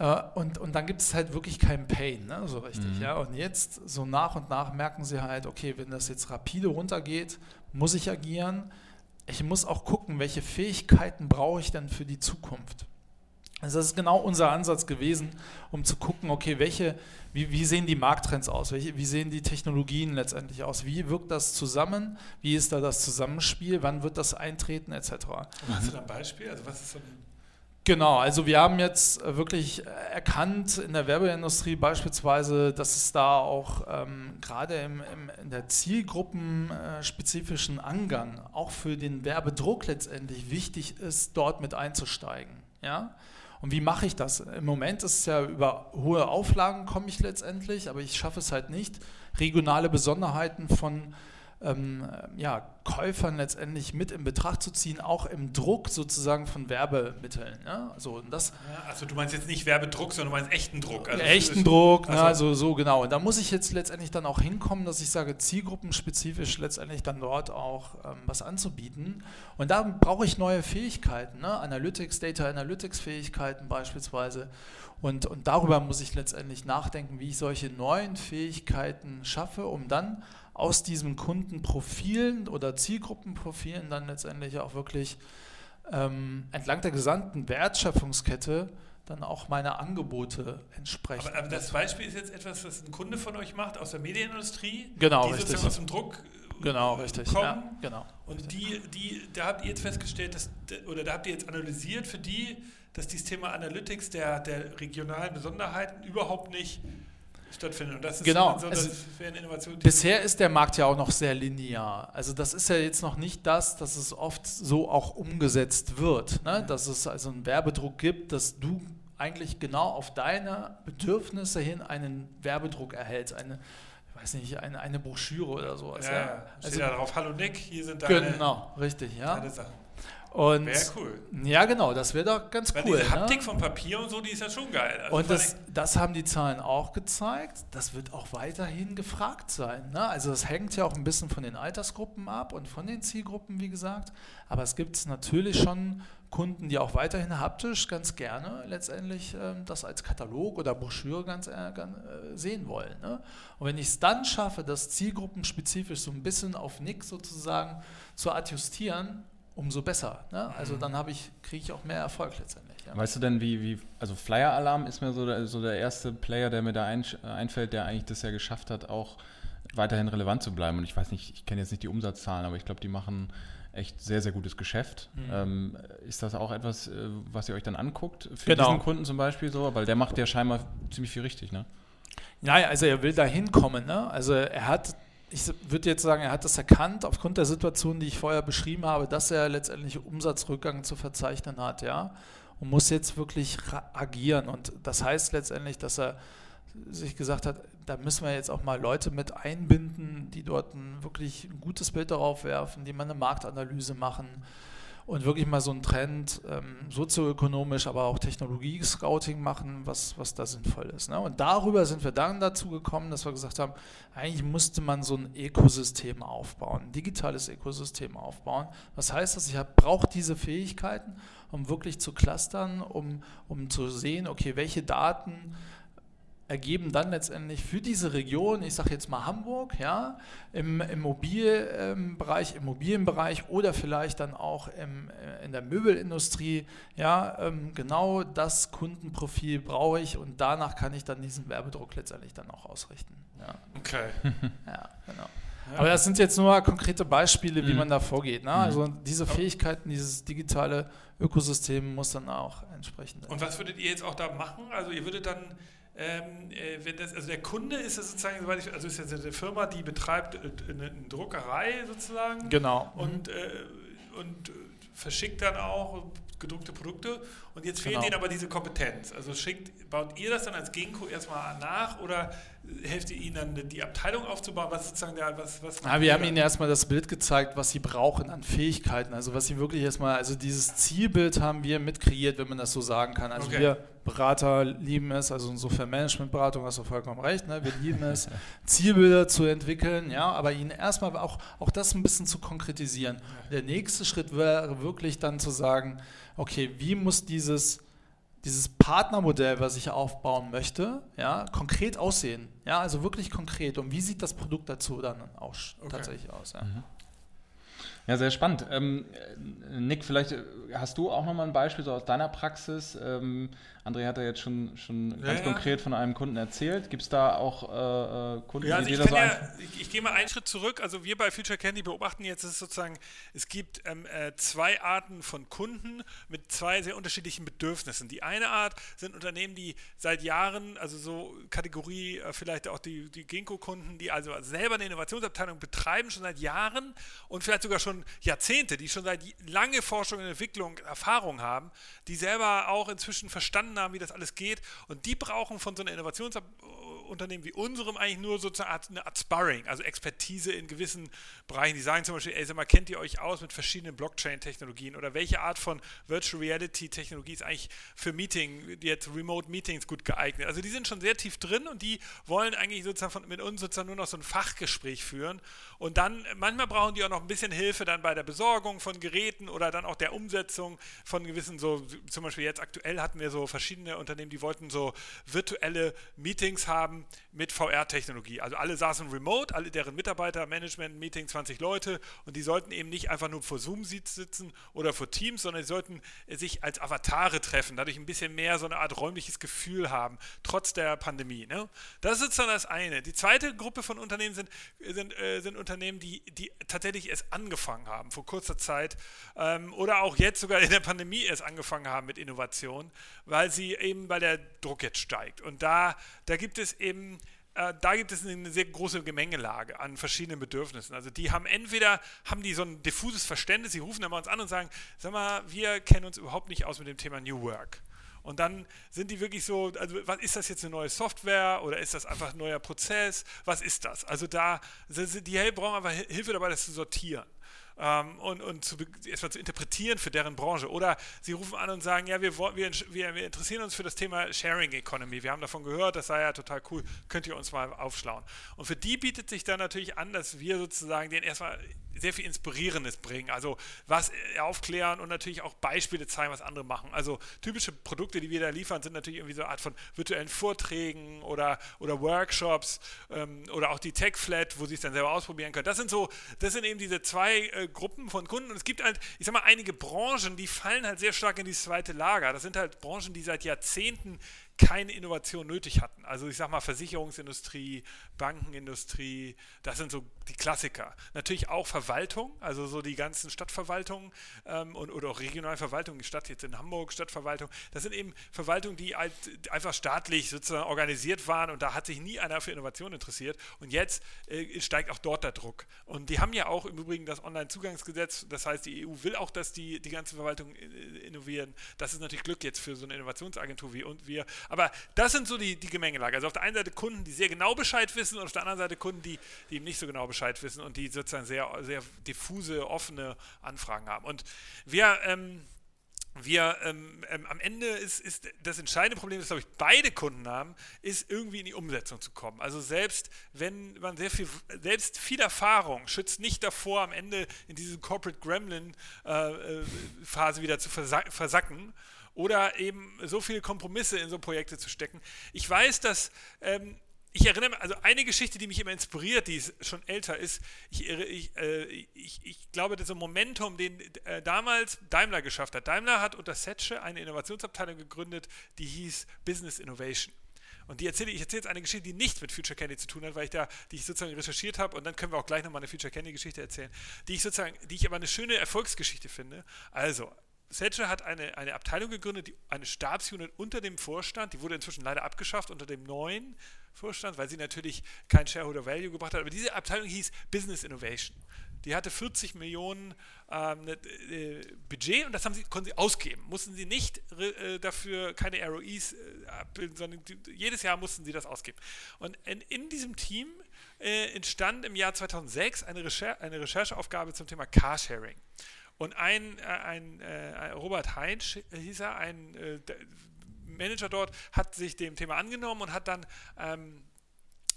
Äh, Und, und dann gibt es halt wirklich keinen Pain, ne? so richtig. Mhm. Ja? Und jetzt, so nach und nach, merken sie halt, okay, wenn das jetzt rapide runtergeht, muss ich agieren. Ich muss auch gucken, welche Fähigkeiten brauche ich denn für die Zukunft. Also das ist genau unser Ansatz gewesen, um zu gucken, okay, welche, wie, wie sehen die Markttrends aus, welche, wie sehen die Technologien letztendlich aus, wie wirkt das zusammen, wie ist da das Zusammenspiel, wann wird das eintreten, etc. Hast du da ein Beispiel? Also was ist so ein Genau, also wir haben jetzt äh, wirklich äh, erkannt in der Werbeindustrie beispielsweise, dass es da auch ähm, gerade im, im, in der zielgruppenspezifischen Angang auch für den Werbedruck letztendlich wichtig ist, dort mit einzusteigen. Ja? Und wie mache ich das? Im Moment ist es ja über hohe Auflagen komme ich letztendlich, aber ich schaffe es halt nicht, regionale Besonderheiten von ähm, ja, Käufern letztendlich mit in Betracht zu ziehen, auch im Druck sozusagen von Werbemitteln. Ne? Also, das, also du meinst jetzt nicht Werbedruck, sondern du meinst echten Druck. Also echten Druck, also, ne? also so genau. Und da muss ich jetzt letztendlich dann auch hinkommen, dass ich sage, zielgruppenspezifisch letztendlich dann dort auch ähm, was anzubieten. Und da brauche ich neue Fähigkeiten, ne? Analytics, Data Analytics Fähigkeiten beispielsweise. Und, und darüber muss ich letztendlich nachdenken, wie ich solche neuen Fähigkeiten schaffe, um dann aus diesen Kundenprofilen oder Zielgruppenprofilen dann letztendlich auch wirklich ähm, entlang der gesamten Wertschöpfungskette dann auch meine Angebote entsprechen. Aber, aber, das Beispiel ist jetzt etwas, was ein Kunde von euch macht aus der Medienindustrie, genau, die richtig. aus dem Druck äh, genau, richtig. kommen. Ja, genau, und die, die, da habt ihr jetzt festgestellt, dass, oder da habt ihr jetzt analysiert für die, dass dieses Thema Analytics der, der regionalen Besonderheiten überhaupt nicht stattfindet. Und das ist genau. so, also bisher ist der Markt ja auch noch sehr linear. Also das ist ja jetzt noch nicht das, dass es oft so auch umgesetzt wird. Ne? Dass es also einen Werbedruck gibt, dass du eigentlich genau auf deine Bedürfnisse hin einen Werbedruck erhältst. Eine, ich weiß nicht, eine, eine Broschüre oder sowas. Ja, ja. Also, da drauf, hallo Nick, hier sind deine, genau, richtig, ja. deine Sachen. Und wäre cool. Ja, genau, das wäre doch ganz Weil cool. Diese Haptik ne? vom Papier und so, die ist ja schon geil. Also und das, das haben die Zahlen auch gezeigt. Das wird auch weiterhin gefragt sein. Ne? Also das hängt ja auch ein bisschen von den Altersgruppen ab und von den Zielgruppen, wie gesagt. Aber es gibt natürlich schon Kunden, die auch weiterhin haptisch ganz gerne letztendlich äh, das als Katalog oder Broschüre ganz, äh, ganz äh, sehen wollen. Ne? Und wenn ich es dann schaffe, das zielgruppenspezifisch so ein bisschen auf Nick sozusagen zu adjustieren, umso besser. Ne? Also mhm. dann ich, kriege ich auch mehr Erfolg letztendlich. Ja. Weißt du denn, wie, wie also Flyer Alarm ist mir so der, so der erste Player, der mir da ein, einfällt, der eigentlich das ja geschafft hat, auch weiterhin relevant zu bleiben. Und ich weiß nicht, ich kenne jetzt nicht die Umsatzzahlen, aber ich glaube, die machen echt sehr, sehr gutes Geschäft. Mhm. Ähm, ist das auch etwas, äh, was ihr euch dann anguckt für genau. diesen Kunden zum Beispiel so? Weil der macht ja scheinbar ziemlich viel richtig, ne? Ja, also er will da hinkommen, ne? Also er hat ich würde jetzt sagen, er hat das erkannt aufgrund der Situation, die ich vorher beschrieben habe, dass er letztendlich Umsatzrückgang zu verzeichnen hat, ja, und muss jetzt wirklich agieren. Und das heißt letztendlich, dass er sich gesagt hat, da müssen wir jetzt auch mal Leute mit einbinden, die dort ein wirklich ein gutes Bild darauf werfen, die mal eine Marktanalyse machen, und wirklich mal so einen Trend ähm, sozioökonomisch, aber auch Technologie-Scouting machen, was, was da sinnvoll ist. Ne? Und darüber sind wir dann dazu gekommen, dass wir gesagt haben, eigentlich musste man so ein Ökosystem aufbauen, ein digitales Ökosystem aufbauen. Was heißt das? Ich brauche diese Fähigkeiten, um wirklich zu clustern, um, um zu sehen, okay, welche Daten ergeben dann letztendlich für diese Region, ich sage jetzt mal Hamburg, ja, im Immobilienbereich, Immobilienbereich oder vielleicht dann auch im, äh, in der Möbelindustrie, ja, ähm, genau das Kundenprofil brauche ich und danach kann ich dann diesen Werbedruck letztendlich dann auch ausrichten. Ja. Okay. Ja, genau. Aber das sind jetzt nur konkrete Beispiele, wie mhm. man da vorgeht. Ne? Also diese Fähigkeiten, dieses digitale Ökosystem muss dann auch entsprechend. Und was würdet ihr jetzt auch da machen? Also ihr würdet dann ähm, äh, wenn das, also der Kunde ist es sozusagen, also ist ja eine Firma, die betreibt äh, eine, Druckerei sozusagen. Genau. Und, mhm. äh, und verschickt dann auch gedruckte Produkte. Und jetzt fehlt genau. ihnen aber diese Kompetenz. Also schickt, baut ihr das dann als Genko erstmal nach oder helft ihr ihnen dann die Abteilung aufzubauen? Was sozusagen der, was, was ja, wir haben ihnen erstmal das Bild gezeigt, was sie brauchen an Fähigkeiten. Also was sie wirklich erstmal, also dieses Zielbild haben wir mitkreiert, wenn man das so sagen kann. Also okay. wir Berater lieben es, also insofern Managementberatung hast du vollkommen recht, ne? wir lieben es, Zielbilder zu entwickeln, ja, aber ihnen erstmal auch, auch das ein bisschen zu konkretisieren. Der nächste Schritt wäre wirklich dann zu sagen, okay, wie muss dieses dieses Partnermodell, was ich aufbauen möchte, ja, konkret aussehen. Ja, also wirklich konkret. Und wie sieht das Produkt dazu dann auch okay. tatsächlich aus? Ja. Mhm. Ja, sehr spannend. Ähm, Nick, vielleicht äh, hast du auch nochmal ein Beispiel so aus deiner Praxis. Ähm, André hat ja jetzt schon, schon ja, ganz ja. konkret von einem Kunden erzählt. Gibt es da auch äh, äh, Kunden, ja, also die da so ja, ich, ich gehe mal einen Schritt zurück. Also wir bei Future Candy beobachten jetzt ist sozusagen, es gibt ähm, äh, zwei Arten von Kunden mit zwei sehr unterschiedlichen Bedürfnissen. Die eine Art sind Unternehmen, die seit Jahren, also so Kategorie äh, vielleicht auch die, die Ginkgo-Kunden, die also selber eine Innovationsabteilung betreiben, schon seit Jahren und vielleicht sogar schon Jahrzehnte, die schon seit lange Forschung und Entwicklung Erfahrung haben, die selber auch inzwischen verstanden haben, wie das alles geht. Und die brauchen von so einer Innovationsunternehmen wie unserem eigentlich nur sozusagen eine Art Sparring, also Expertise in gewissen Bereichen. Die sagen zum Beispiel, ey, sag mal, kennt ihr euch aus mit verschiedenen Blockchain-Technologien oder welche Art von Virtual Reality-Technologie ist eigentlich für Meeting, jetzt Remote Meetings gut geeignet? Also die sind schon sehr tief drin und die wollen eigentlich sozusagen von, mit uns sozusagen nur noch so ein Fachgespräch führen. Und dann, manchmal brauchen die auch noch ein bisschen Hilfe dann bei der Besorgung von Geräten oder dann auch der Umsetzung von gewissen so, zum Beispiel jetzt aktuell hatten wir so verschiedene Unternehmen, die wollten so virtuelle Meetings haben mit VR-Technologie. Also alle saßen remote, alle deren Mitarbeiter, Management, Meeting, 20 Leute und die sollten eben nicht einfach nur vor Zoom sitzen oder vor Teams, sondern sie sollten sich als Avatare treffen, dadurch ein bisschen mehr so eine Art räumliches Gefühl haben, trotz der Pandemie. Ne? Das ist dann das eine. Die zweite Gruppe von Unternehmen sind, sind, äh, sind Unternehmen, die, die tatsächlich erst angefangen haben, vor kurzer Zeit ähm, oder auch jetzt sogar in der Pandemie erst angefangen haben mit Innovation, weil sie eben, weil der Druck jetzt steigt. Und da, da gibt es eben äh, da gibt es eine sehr große Gemengelage an verschiedenen Bedürfnissen. Also die haben entweder haben die so ein diffuses Verständnis, sie rufen dann mal uns an und sagen, sag mal, wir kennen uns überhaupt nicht aus mit dem Thema New Work. Und dann sind die wirklich so, also was ist das jetzt eine neue Software oder ist das einfach ein neuer Prozess? Was ist das? Also da, die brauchen einfach Hilfe dabei, das zu sortieren ähm, und, und zu, erstmal zu interpretieren für deren Branche. Oder sie rufen an und sagen, ja, wir, wir, wir, wir interessieren uns für das Thema Sharing Economy. Wir haben davon gehört, das sei ja total cool, könnt ihr uns mal aufschlauen. Und für die bietet sich dann natürlich an, dass wir sozusagen den erstmal sehr viel Inspirierendes bringen. Also was äh, aufklären und natürlich auch Beispiele zeigen, was andere machen. Also typische Produkte, die wir da liefern, sind natürlich irgendwie so eine Art von virtuellen Vorträgen oder, oder Workshops ähm, oder auch die Tech Flat, wo sie es dann selber ausprobieren können. Das sind so, das sind eben diese zwei äh, Gruppen von Kunden. Und es gibt halt, ich sag mal, einige Branchen, die fallen halt sehr stark in dieses zweite Lager. Das sind halt Branchen, die seit Jahrzehnten keine Innovation nötig hatten. Also ich sage mal Versicherungsindustrie, Bankenindustrie, das sind so die Klassiker. Natürlich auch Verwaltung, also so die ganzen Stadtverwaltungen ähm, und, oder auch Regionalverwaltung, die Stadt jetzt in Hamburg, Stadtverwaltung, das sind eben Verwaltungen, die halt einfach staatlich sozusagen organisiert waren und da hat sich nie einer für Innovation interessiert und jetzt äh, steigt auch dort der Druck. Und die haben ja auch im Übrigen das Onlinezugangsgesetz, das heißt die EU will auch, dass die, die ganze Verwaltung äh, innovieren. Das ist natürlich Glück jetzt für so eine Innovationsagentur wie und wir, aber das sind so die, die Gemengelage. Also auf der einen Seite Kunden, die sehr genau Bescheid wissen und auf der anderen Seite Kunden, die, die eben nicht so genau Bescheid wissen und die sozusagen sehr, sehr diffuse, offene Anfragen haben. Und wir, ähm, wir ähm, ähm, am Ende ist, ist das entscheidende Problem, das glaube ich beide Kunden haben, ist irgendwie in die Umsetzung zu kommen. Also selbst wenn man sehr viel, selbst viel Erfahrung schützt nicht davor, am Ende in diese Corporate Gremlin äh, äh Phase wieder zu versacken oder eben so viele Kompromisse in so Projekte zu stecken. Ich weiß, dass ähm, ich erinnere mich, also eine Geschichte, die mich immer inspiriert, die schon älter ist, ich, ich, äh, ich, ich glaube, das ist ein Momentum, den äh, damals Daimler geschafft hat. Daimler hat unter Setsche eine Innovationsabteilung gegründet, die hieß Business Innovation. Und die erzähle, ich erzähle jetzt eine Geschichte, die nichts mit Future Candy zu tun hat, weil ich da, die ich sozusagen recherchiert habe, und dann können wir auch gleich nochmal eine Future Candy Geschichte erzählen, die ich sozusagen, die ich aber eine schöne Erfolgsgeschichte finde. Also, Thatcher hat eine, eine Abteilung gegründet, die, eine Stabsunit unter dem Vorstand, die wurde inzwischen leider abgeschafft unter dem neuen Vorstand, weil sie natürlich kein Shareholder Value gebracht hat. Aber diese Abteilung hieß Business Innovation. Die hatte 40 Millionen ähm, ne, äh, Budget und das haben sie, konnten sie ausgeben. Mussten sie nicht äh, dafür keine ROIs äh, abbilden, sondern die, jedes Jahr mussten sie das ausgeben. Und in, in diesem Team äh, entstand im Jahr 2006 eine, Recher eine Rechercheaufgabe zum Thema Carsharing. Und ein, äh, ein, äh, Robert Heinz hieß er, ein äh, Manager dort, hat sich dem Thema angenommen und hat dann ähm,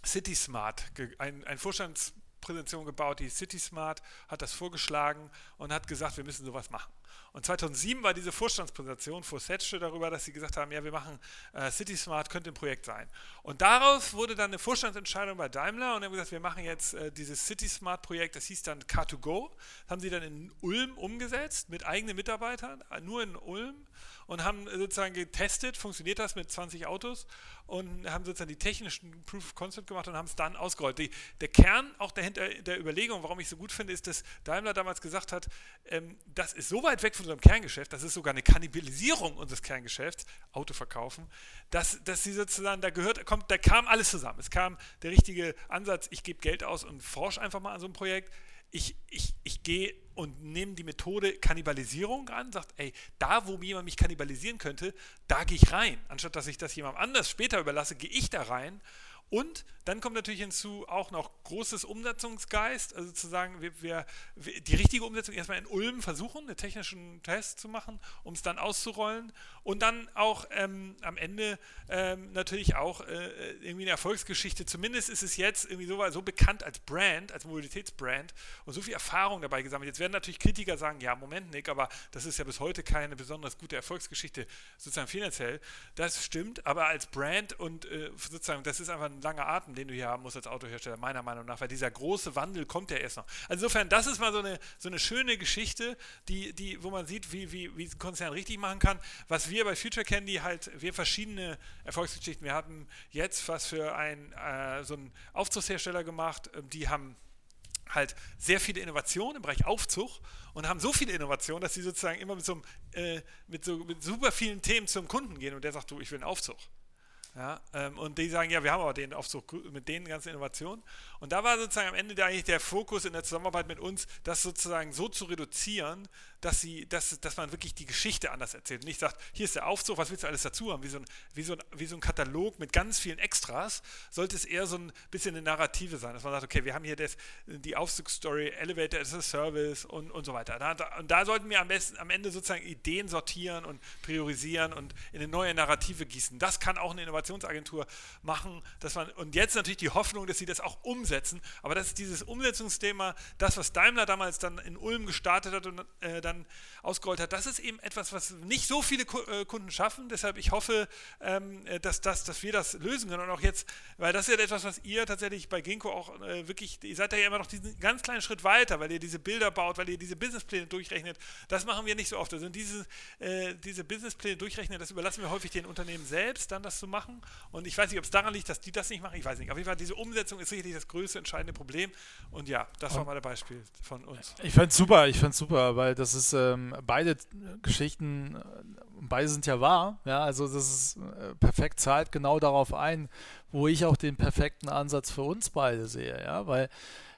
CitySmart, ein, ein Vorstandspräsentation gebaut, die CitySmart, hat das vorgeschlagen und hat gesagt, wir müssen sowas machen. Und 2007 war diese Vorstandspräsentation vor Setsche darüber, dass sie gesagt haben, ja, wir machen äh, CitySmart, könnte ein Projekt sein. Und daraus wurde dann eine Vorstandsentscheidung bei Daimler und haben gesagt, wir machen jetzt äh, dieses CitySmart-Projekt, das hieß dann Car2Go, das haben sie dann in Ulm umgesetzt mit eigenen Mitarbeitern, äh, nur in Ulm und haben sozusagen getestet, funktioniert das mit 20 Autos und haben sozusagen die technischen Proof of Concept gemacht und haben es dann ausgerollt. Die, der Kern auch dahinter der Überlegung, warum ich so gut finde, ist, dass Daimler damals gesagt hat, ähm, das ist so weit weg von unserem Kerngeschäft, das ist sogar eine Kannibalisierung unseres Kerngeschäfts, Autoverkaufen, dass, dass sie sozusagen, da gehört, kommt, da kam alles zusammen. Es kam der richtige Ansatz, ich gebe Geld aus und forsche einfach mal an so einem Projekt ich, ich, ich gehe und nehme die Methode Kannibalisierung an, sagt, ey, da wo jemand mich kannibalisieren könnte, da gehe ich rein. Anstatt dass ich das jemandem anders später überlasse, gehe ich da rein und dann kommt natürlich hinzu auch noch großes Umsetzungsgeist, also zu sagen, wir, wir, die richtige Umsetzung erstmal in Ulm versuchen, einen technischen Test zu machen, um es dann auszurollen und dann auch ähm, am Ende ähm, natürlich auch äh, irgendwie eine Erfolgsgeschichte. Zumindest ist es jetzt irgendwie so, so bekannt als Brand, als Mobilitätsbrand und so viel Erfahrung dabei gesammelt. Jetzt werden natürlich Kritiker sagen, ja, Moment, Nick, aber das ist ja bis heute keine besonders gute Erfolgsgeschichte, sozusagen finanziell. Das stimmt, aber als Brand und äh, sozusagen, das ist einfach ein langer Atem, den du hier haben musst als Autohersteller, meiner Meinung nach, weil dieser große Wandel kommt ja erst noch. Also insofern, das ist mal so eine, so eine schöne Geschichte, die, die, wo man sieht, wie, wie, wie ein Konzern richtig machen kann. Was wir bei Future Candy halt, wir verschiedene Erfolgsgeschichten, wir hatten jetzt was für ein, äh, so einen Aufzugshersteller gemacht, ähm, die haben halt sehr viele Innovationen im Bereich Aufzug und haben so viele Innovationen, dass sie sozusagen immer mit so, äh, mit so mit super vielen Themen zum Kunden gehen und der sagt, du, ich will einen Aufzug. Ja, ähm, und die sagen, ja, wir haben aber den Aufzug mit den ganzen Innovationen. Und da war sozusagen am Ende der, eigentlich der Fokus in der Zusammenarbeit mit uns, das sozusagen so zu reduzieren, dass, sie, dass, dass man wirklich die Geschichte anders erzählt. Und nicht sagt, hier ist der Aufzug, was willst du alles dazu haben? Wie so, ein, wie, so ein, wie so ein Katalog mit ganz vielen Extras, sollte es eher so ein bisschen eine Narrative sein, dass man sagt, okay, wir haben hier das, die Aufzugsstory, Elevator as a Service und, und so weiter. Da, und da sollten wir am, besten, am Ende sozusagen Ideen sortieren und priorisieren und in eine neue Narrative gießen. Das kann auch eine Innovationsagentur machen, dass man, und jetzt natürlich die Hoffnung, dass sie das auch umsetzen, aber das ist dieses Umsetzungsthema, das, was Daimler damals dann in Ulm gestartet hat und äh, dann dann ausgerollt hat. Das ist eben etwas, was nicht so viele äh, Kunden schaffen. Deshalb ich hoffe, ähm, äh, dass, das, dass wir das lösen können. Und auch jetzt, weil das ist ja etwas, was ihr tatsächlich bei Ginkgo auch äh, wirklich, ihr seid ja immer noch diesen ganz kleinen Schritt weiter, weil ihr diese Bilder baut, weil ihr diese Businesspläne durchrechnet. Das machen wir nicht so oft. Also diese, diese Businesspläne durchrechnen, das überlassen wir häufig den Unternehmen selbst, dann das zu machen. Und ich weiß nicht, ob es daran liegt, dass die das nicht machen. Ich weiß nicht. Auf jeden Fall, diese Umsetzung ist sicherlich das größte entscheidende Problem. Und ja, das war mal das Beispiel von uns. Ich fand es super, ich fand es super, weil das ist ist ähm, beide Geschichten, äh, beide sind ja wahr, ja, also das ist äh, perfekt zahlt genau darauf ein, wo ich auch den perfekten Ansatz für uns beide sehe, ja, weil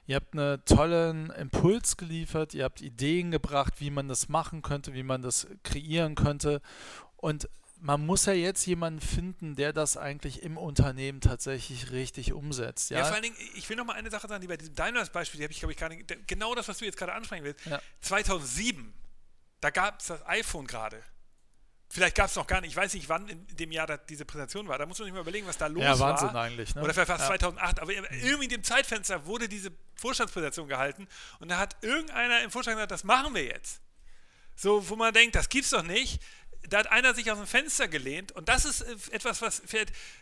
ihr habt einen tollen Impuls geliefert, ihr habt Ideen gebracht, wie man das machen könnte, wie man das kreieren könnte. Und man muss ja jetzt jemanden finden, der das eigentlich im Unternehmen tatsächlich richtig umsetzt. Ja, ja vor allen Dingen, ich will noch mal eine Sache sagen, die bei diesem Daimler-Beispiel, die habe ich, glaube ich, gar nicht, genau das, was du jetzt gerade ansprechen willst. Ja. 2007, da gab es das iPhone gerade. Vielleicht gab es noch gar nicht, ich weiß nicht, wann in dem Jahr diese Präsentation war. Da muss man sich mal überlegen, was da los ja, Wahnsinn war. eigentlich. Ne? Oder vielleicht war es ja. 2008. Aber irgendwie in dem Zeitfenster wurde diese Vorstandspräsentation gehalten und da hat irgendeiner im Vorstand gesagt, das machen wir jetzt. So, wo man denkt, das gibt's doch nicht da hat einer sich aus dem Fenster gelehnt und das ist äh, etwas, was,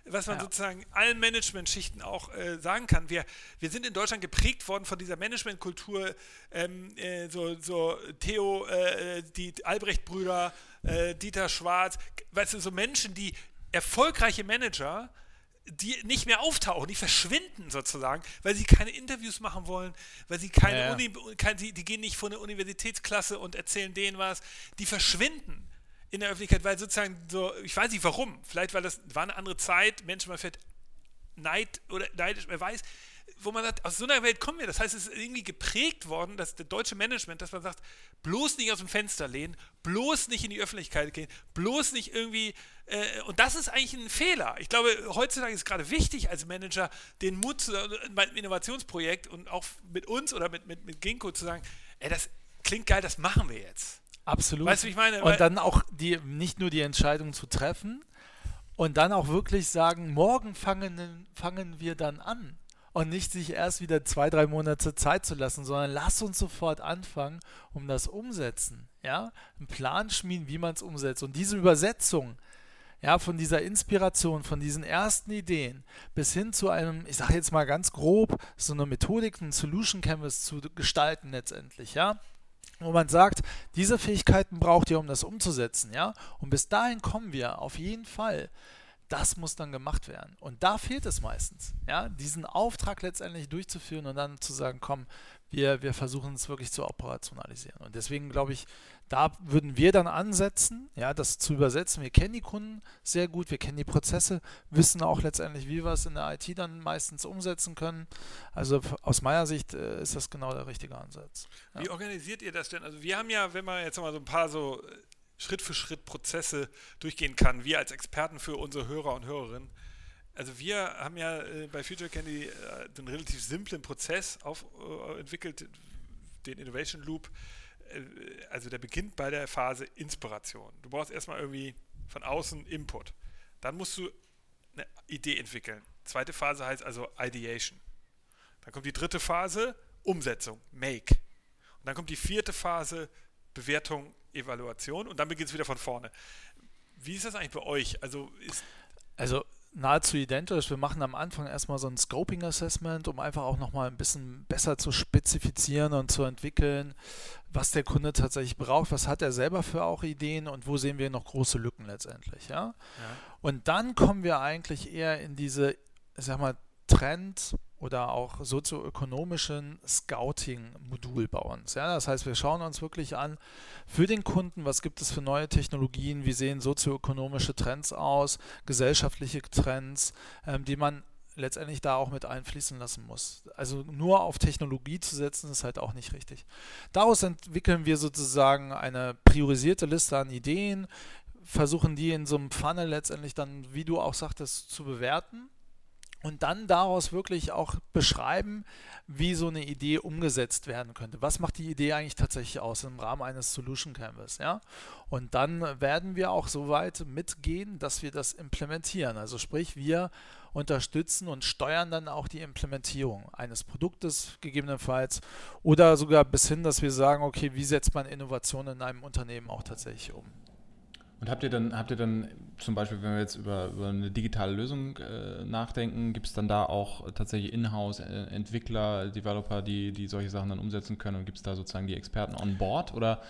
was man ja. sozusagen allen Managementschichten auch äh, sagen kann. Wir, wir sind in Deutschland geprägt worden von dieser Managementkultur, ähm, äh, so, so Theo, äh, die Albrecht-Brüder, äh, Dieter Schwarz, weißt du, so Menschen, die erfolgreiche Manager, die nicht mehr auftauchen, die verschwinden sozusagen, weil sie keine Interviews machen wollen, weil sie keine ja, ja. Uni, kein, die, die gehen nicht vor eine Universitätsklasse und erzählen denen was, die verschwinden in der Öffentlichkeit, weil sozusagen so, ich weiß nicht warum, vielleicht weil das war eine andere Zeit, Menschen mal vielleicht Neid oder neidisch, wer weiß, wo man sagt, aus so einer Welt kommen wir. Das heißt, es ist irgendwie geprägt worden, dass der deutsche Management, dass man sagt, bloß nicht aus dem Fenster lehnen, bloß nicht in die Öffentlichkeit gehen, bloß nicht irgendwie, äh, und das ist eigentlich ein Fehler. Ich glaube, heutzutage ist es gerade wichtig als Manager, den Mut zu, beim Innovationsprojekt und auch mit uns oder mit, mit, mit Ginkgo zu sagen, ey, das klingt geil, das machen wir jetzt. Absolut. Weißt du, ich meine? Und dann auch die, nicht nur die Entscheidung zu treffen und dann auch wirklich sagen, morgen fangen, fangen wir dann an. Und nicht sich erst wieder zwei, drei Monate Zeit zu lassen, sondern lass uns sofort anfangen, um das umsetzen. Ja, einen Plan schmieden, wie man es umsetzt. Und diese Übersetzung, ja, von dieser Inspiration, von diesen ersten Ideen bis hin zu einem, ich sage jetzt mal ganz grob, so eine Methodik, ein Solution Canvas zu gestalten letztendlich, ja wo man sagt, diese Fähigkeiten braucht ihr, um das umzusetzen, ja? Und bis dahin kommen wir auf jeden Fall. Das muss dann gemacht werden. Und da fehlt es meistens, ja, diesen Auftrag letztendlich durchzuführen und dann zu sagen, komm, Wir, wir versuchen es wirklich zu operationalisieren. Und deswegen glaube ich, da würden wir dann ansetzen, ja, das zu übersetzen. Wir kennen die Kunden sehr gut, wir kennen die Prozesse, wissen auch letztendlich, wie wir es in der IT dann meistens umsetzen können. Also aus meiner Sicht äh, ist das genau der richtige Ansatz. Ja. Wie organisiert ihr das denn? Also wir haben ja, wenn man jetzt mal so ein paar so äh, Schritt für Schritt Prozesse durchgehen kann, wir als Experten für unsere Hörer und Hörerinnen, also wir haben ja äh, bei Future Candy äh, einen relativ simplen Prozess auf, äh, entwickelt, den Innovation Loop. Äh, also der beginnt bei der Phase Inspiration. Du brauchst erstmal irgendwie von außen Input. Dann musst du eine Idee entwickeln. Zweite Phase heißt also Ideation. Dann kommt die dritte Phase Umsetzung, Make. Und dann kommt die vierte Phase Bewertung, Evaluation und dann beginnt es wieder von vorne. Wie ist das eigentlich bei euch? Also ist also nahezu identisch. Wir machen am Anfang erstmal so ein Scoping Assessment, um einfach auch nochmal ein bisschen besser zu spezifizieren und zu entwickeln, was der Kunde tatsächlich braucht, was hat er selber für auch Ideen und wo sehen wir noch große Lücken letztendlich. Ja? ja. Und dann kommen wir eigentlich eher in diese, ich sag mal, Trend- oder auch sozioökonomischen Scouting-Modul bei uns. Ja, das heißt, wir schauen uns wirklich an für den Kunden, was gibt es für neue Technologien, wie sehen sozioökonomische Trends aus, gesellschaftliche Trends, ähm, die man letztendlich da auch mit einfließen lassen muss. Also nur auf Technologie zu setzen, ist halt auch nicht richtig. Daraus entwickeln wir sozusagen eine priorisierte Liste an Ideen, versuchen die in so einem Funnel letztendlich dann, wie du auch sagtest, zu bewerten und dann daraus wirklich auch beschreiben, wie so eine Idee umgesetzt werden könnte. Was macht die Idee eigentlich tatsächlich aus im Rahmen eines Solution Canvas? Ja? Und dann werden wir auch so weit mitgehen, dass wir das implementieren. Also sprich, wir unterstützen und steuern dann auch die Implementierung eines Produktes gegebenenfalls oder sogar bis hin, dass wir sagen, okay, wie setzt man Innovation in einem Unternehmen auch tatsächlich um? Und habt ihr dann, habt ihr dann zum Beispiel, wenn wir jetzt über, über eine digitale Lösung äh, nachdenken, gibt es dann da auch tatsächlich Inhouse-Entwickler, Developer, die, die solche Sachen dann umsetzen können und gibt es da sozusagen die Experten on board oder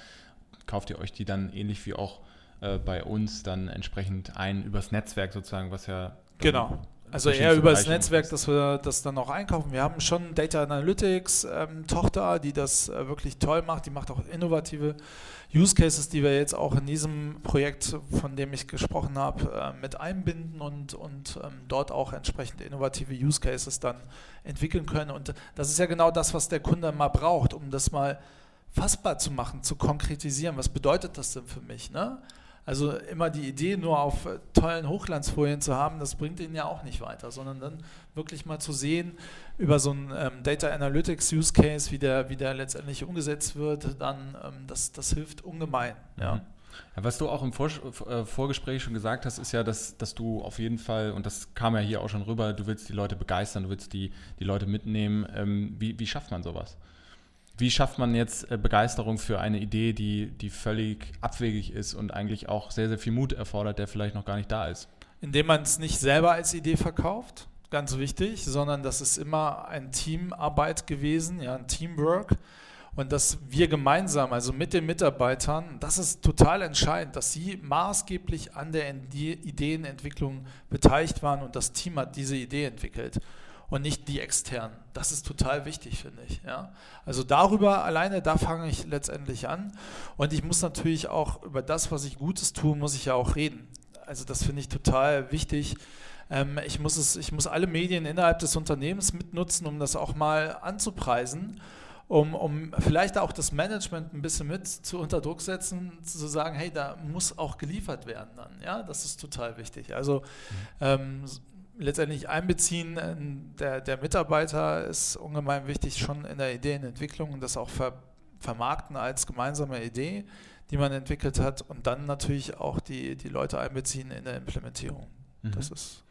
kauft ihr euch die dann ähnlich wie auch äh, bei uns dann entsprechend ein übers Netzwerk sozusagen, was ja genau. Also eher über das Netzwerk, dass wir das dann auch einkaufen. Wir haben schon Data Analytics ähm, Tochter, die das äh, wirklich toll macht. Die macht auch innovative Use Cases, die wir jetzt auch in diesem Projekt, von dem ich gesprochen habe, äh, mit einbinden und, und ähm, dort auch entsprechend innovative Use Cases dann entwickeln können. Und das ist ja genau das, was der Kunde mal braucht, um das mal fassbar zu machen, zu konkretisieren. Was bedeutet das denn für mich? Ne? Also immer die Idee nur auf äh, tollen Hochglanzfolien zu haben, das bringt ihn ja auch nicht weiter, sondern dann wirklich mal zu sehen über so einen ähm, Data Analytics Use Case, wie der, wie der letztendlich umgesetzt wird, dann ähm, das, das hilft ungemein. Ja. Ja, was du auch im Vor äh, Vorgespräch schon gesagt hast, ist ja, dass, dass du auf jeden Fall, und das kam ja hier auch schon rüber, du willst die Leute begeistern, du willst die, die Leute mitnehmen. Ähm, wie, wie schafft man sowas? Wie schafft man jetzt äh, Begeisterung für eine Idee, die, die völlig abwegig ist und eigentlich auch sehr, sehr viel Mut erfordert, der vielleicht noch gar nicht da ist? Indem man es nicht selber als Idee verkauft, ganz wichtig, sondern das ist immer ein Teamarbeit gewesen, ja, ein Teamwork. Und dass wir gemeinsam, also mit den Mitarbeitern, das ist total entscheidend, dass sie maßgeblich an der Ideenentwicklung beteiligt waren und das Team hat diese Idee entwickelt und nicht die externen. Das ist total wichtig, finde ich. Ja? Also darüber alleine, da fange ich letztendlich an. Und ich muss natürlich auch über das, was ich Gutes tue, muss ich ja auch reden. Also das finde ich total wichtig. Ähm, ich, muss es, ich muss alle Medien innerhalb des Unternehmens mitnutzen, um das auch mal anzupreisen. Um, um vielleicht auch das Management ein bisschen mit zu unter Druck setzen, zu sagen, hey, da muss auch geliefert werden dann. Ja, das ist total wichtig. Also mhm. ähm, letztendlich einbeziehen ähm, der, der Mitarbeiter ist ungemein wichtig, schon in der Ideenentwicklung und das auch ver, vermarkten als gemeinsame Idee, die man entwickelt hat und dann natürlich auch die, die Leute einbeziehen in der Implementierung. Mhm. Das ist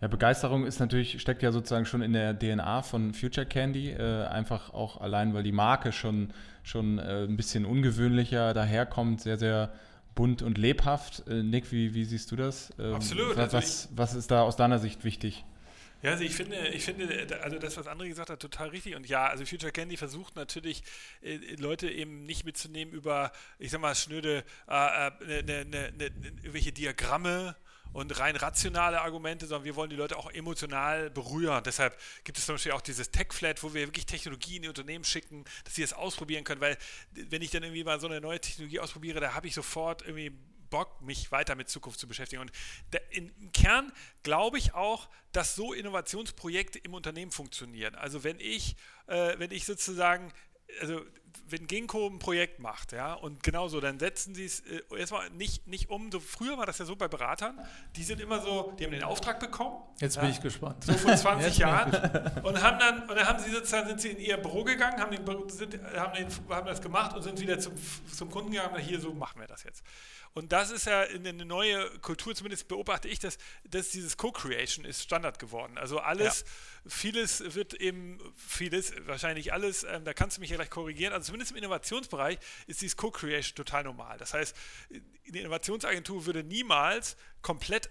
ja, Begeisterung ist natürlich, steckt ja sozusagen schon in der DNA von Future Candy, äh, einfach auch allein, weil die Marke schon, schon äh, ein bisschen ungewöhnlicher daherkommt, sehr, sehr bunt und lebhaft. Äh, Nick, wie, wie siehst du das? Ähm, Absolut. Was, was, was ist da aus deiner Sicht wichtig? Ja, also ich finde, ich finde, also das, was André gesagt hat, total richtig. Und ja, also Future Candy versucht natürlich, äh, Leute eben nicht mitzunehmen über, ich sag mal, schnöde, äh, äh, ne, ne, ne, ne irgendwelche Diagramme und rein rationale Argumente, sondern wir wollen die Leute auch emotional berühren. Deshalb gibt es zum Beispiel auch dieses Tech-Flat, wo wir wirklich Technologien in die Unternehmen schicken, dass sie das ausprobieren können, weil wenn ich dann irgendwie mal so eine neue Technologie ausprobiere, da habe ich sofort irgendwie Bock, mich weiter mit Zukunft zu beschäftigen. Und im Kern glaube ich auch, dass so Innovationsprojekte im Unternehmen funktionieren. Also wenn ich, äh, wenn ich sozusagen also wenn Ginkgo ein Projekt macht, ja, und genauso, dann setzen sie es äh, erstmal nicht, nicht um. So, früher war das ja so bei Beratern, die sind immer so, die haben den Auftrag bekommen. Jetzt ja, bin ich gespannt. So vor 20 Jahren. Und haben dann, und dann haben sie sozusagen, sind sie in ihr Büro gegangen, haben, den, sind, haben, den, haben das gemacht und sind wieder zum, zum Kunden gegangen, hier, so machen wir das jetzt. Und das ist ja eine neue Kultur, zumindest beobachte ich das, dass dieses Co-Creation ist Standard geworden. Also alles, ja. vieles wird eben, vieles, wahrscheinlich alles, ähm, da kannst du mich ja gleich korrigieren, also zumindest im Innovationsbereich ist dieses Co-Creation total normal. Das heißt, die Innovationsagentur würde niemals komplett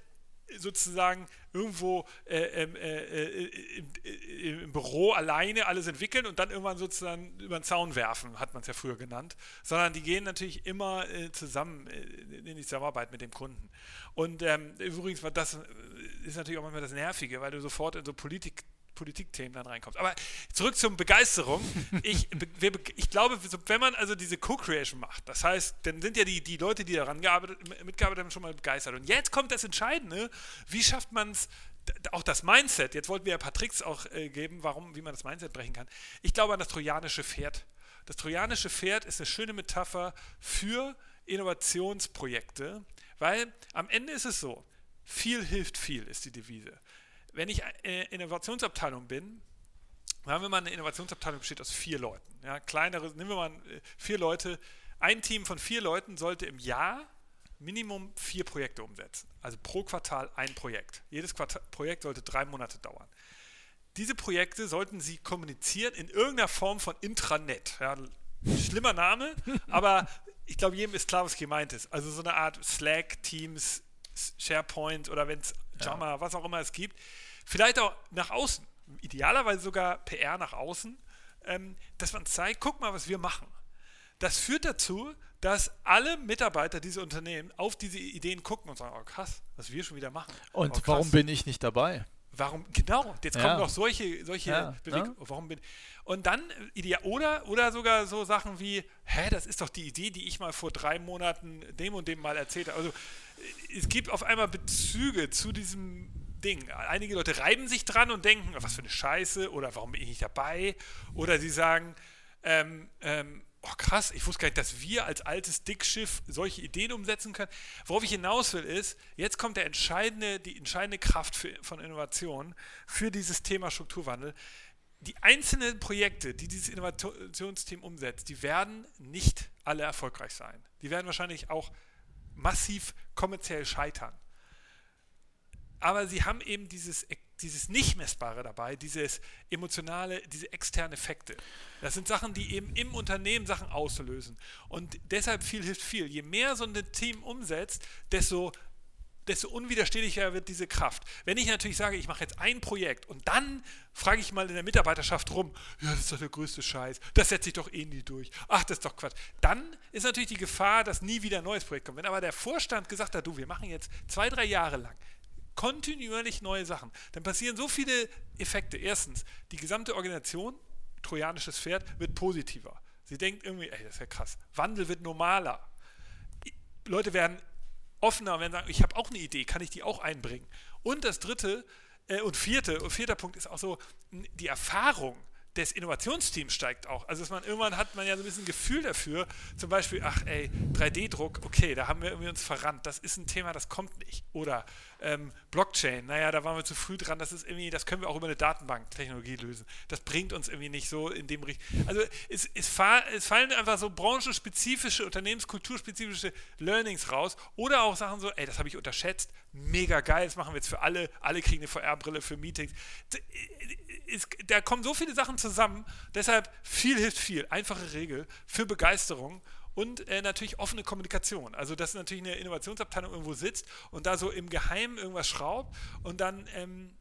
sozusagen irgendwo äh, ähm, äh, äh, im, äh, im, Büro alleine alles entwickeln und dann irgendwann sozusagen über den Zaun werfen, hat man es ja früher genannt, sondern die gehen natürlich immer äh, zusammen äh, in die Zusammenarbeit mit dem Kunden. Und ähm, übrigens, das ist natürlich auch manchmal das Nervige, weil du sofort in so Politik Politikthemen dann reinkommst. Aber zurück zur Begeisterung. Ich, wir, ich glaube, wenn man also diese Co-Creation macht, das heißt, dann sind ja die, die Leute, die daran gearbeitet, mitgearbeitet haben, schon mal begeistert. Und jetzt kommt das Entscheidende, wie schafft man es, auch das Mindset, jetzt wollten wir ja ein paar Tricks auch äh, geben, warum, wie man das Mindset brechen kann. Ich glaube an das trojanische Pferd. Das trojanische Pferd ist eine schöne Metapher für Innovationsprojekte, weil am Ende ist es so, viel hilft viel, ist die Devise wenn ich äh, Innovationsabteilung bin, haben wir mal eine Innovationsabteilung besteht aus vier Leuten. Ja, kleinere, nehmen wir mal äh, vier Leute. Ein Team von vier Leuten sollte im Jahr Minimum vier Projekte umsetzen. Also pro Quartal ein Projekt. Jedes Quartal, Projekt sollte drei Monate dauern. Diese Projekte sollten Sie kommunizieren in irgendeiner Form von Intranet. Ja, schlimmer Name, aber ich glaube, jedem ist klar, was gemeint ist. Also so eine Art Slack, Teams, SharePoint oder wenn es Jama, ja. was auch immer es gibt. Vielleicht auch nach außen, idealerweise sogar PR nach außen, ähm, dass man zeigt, guck mal, was wir machen. Das führt dazu, dass alle Mitarbeiter dieser Unternehmen auf diese Ideen gucken und sagen, oh krass, was wir schon wieder machen. Und oh, warum bin ich nicht dabei? Warum, genau, jetzt kommen noch solche, solche ja, Bewegungen. Warum bin Und dann, oder, oder sogar so Sachen wie, hä, das ist doch die Idee, die ich mal vor drei Monaten dem und dem mal erzählt habe. Also es gibt auf einmal Bezüge zu diesem Ding. Einige Leute reiben sich dran und denken, was für eine Scheiße oder warum bin ich nicht dabei? Oder sie sagen, ähm, ähm, oh krass, ich wusste gar nicht, dass wir als altes Dickschiff solche Ideen umsetzen können. Worauf ich hinaus will, ist, jetzt kommt der entscheidende, die entscheidende Kraft für, von Innovation für dieses Thema Strukturwandel. Die einzelnen Projekte, die dieses Innovationsteam umsetzt, die werden nicht alle erfolgreich sein. Die werden wahrscheinlich auch massiv kommerziell scheitern aber sie haben eben dieses, dieses Nicht-Messbare dabei, dieses emotionale, diese externen Effekte. Das sind Sachen, die eben im Unternehmen Sachen auslösen. Und deshalb viel hilft viel. Je mehr so ein Team umsetzt, desto desto unwiderstehlicher wird diese Kraft. Wenn ich natürlich sage, ich mache jetzt ein Projekt und dann frage ich mal in der Mitarbeiterschaft rum, ja, das ist doch der größte Scheiß, das setze ich doch eh nie durch, ach, das ist doch Quatsch. Dann ist natürlich die Gefahr, dass nie wieder ein neues Projekt kommt. Wenn aber der Vorstand gesagt hat, du, wir machen jetzt zwei, drei Jahre lang kontinuierlich neue Sachen. Dann passieren so viele Effekte. Erstens, die gesamte Organisation, trojanisches Pferd, wird positiver. Sie denkt irgendwie, ey, das ist ja krass. Wandel wird normaler. Leute werden offener, werden sagen, ich habe auch eine Idee, kann ich die auch einbringen. Und das dritte äh, und vierte, vierter Punkt ist auch so, die Erfahrung des Innovationsteams steigt auch. Also man irgendwann hat man ja so ein bisschen ein Gefühl dafür, zum Beispiel, ach ey, 3D-Druck, okay, da haben wir irgendwie uns verrannt, das ist ein Thema, das kommt nicht. Oder ähm, Blockchain, naja, da waren wir zu früh dran, das ist irgendwie, das können wir auch über eine Datenbanktechnologie lösen. Das bringt uns irgendwie nicht so in dem Richtung. Also es, es, es fallen einfach so branchenspezifische, unternehmenskulturspezifische Learnings raus oder auch Sachen so, ey, das habe ich unterschätzt, mega geil, das machen wir jetzt für alle, alle kriegen eine VR-Brille für Meetings. Es, da kommen so viele Sachen zusammen, deshalb viel hilft viel, einfache Regel für Begeisterung und äh, natürlich offene Kommunikation. Also, dass natürlich eine Innovationsabteilung irgendwo sitzt und da so im Geheimen irgendwas schraubt und dann. Ähm,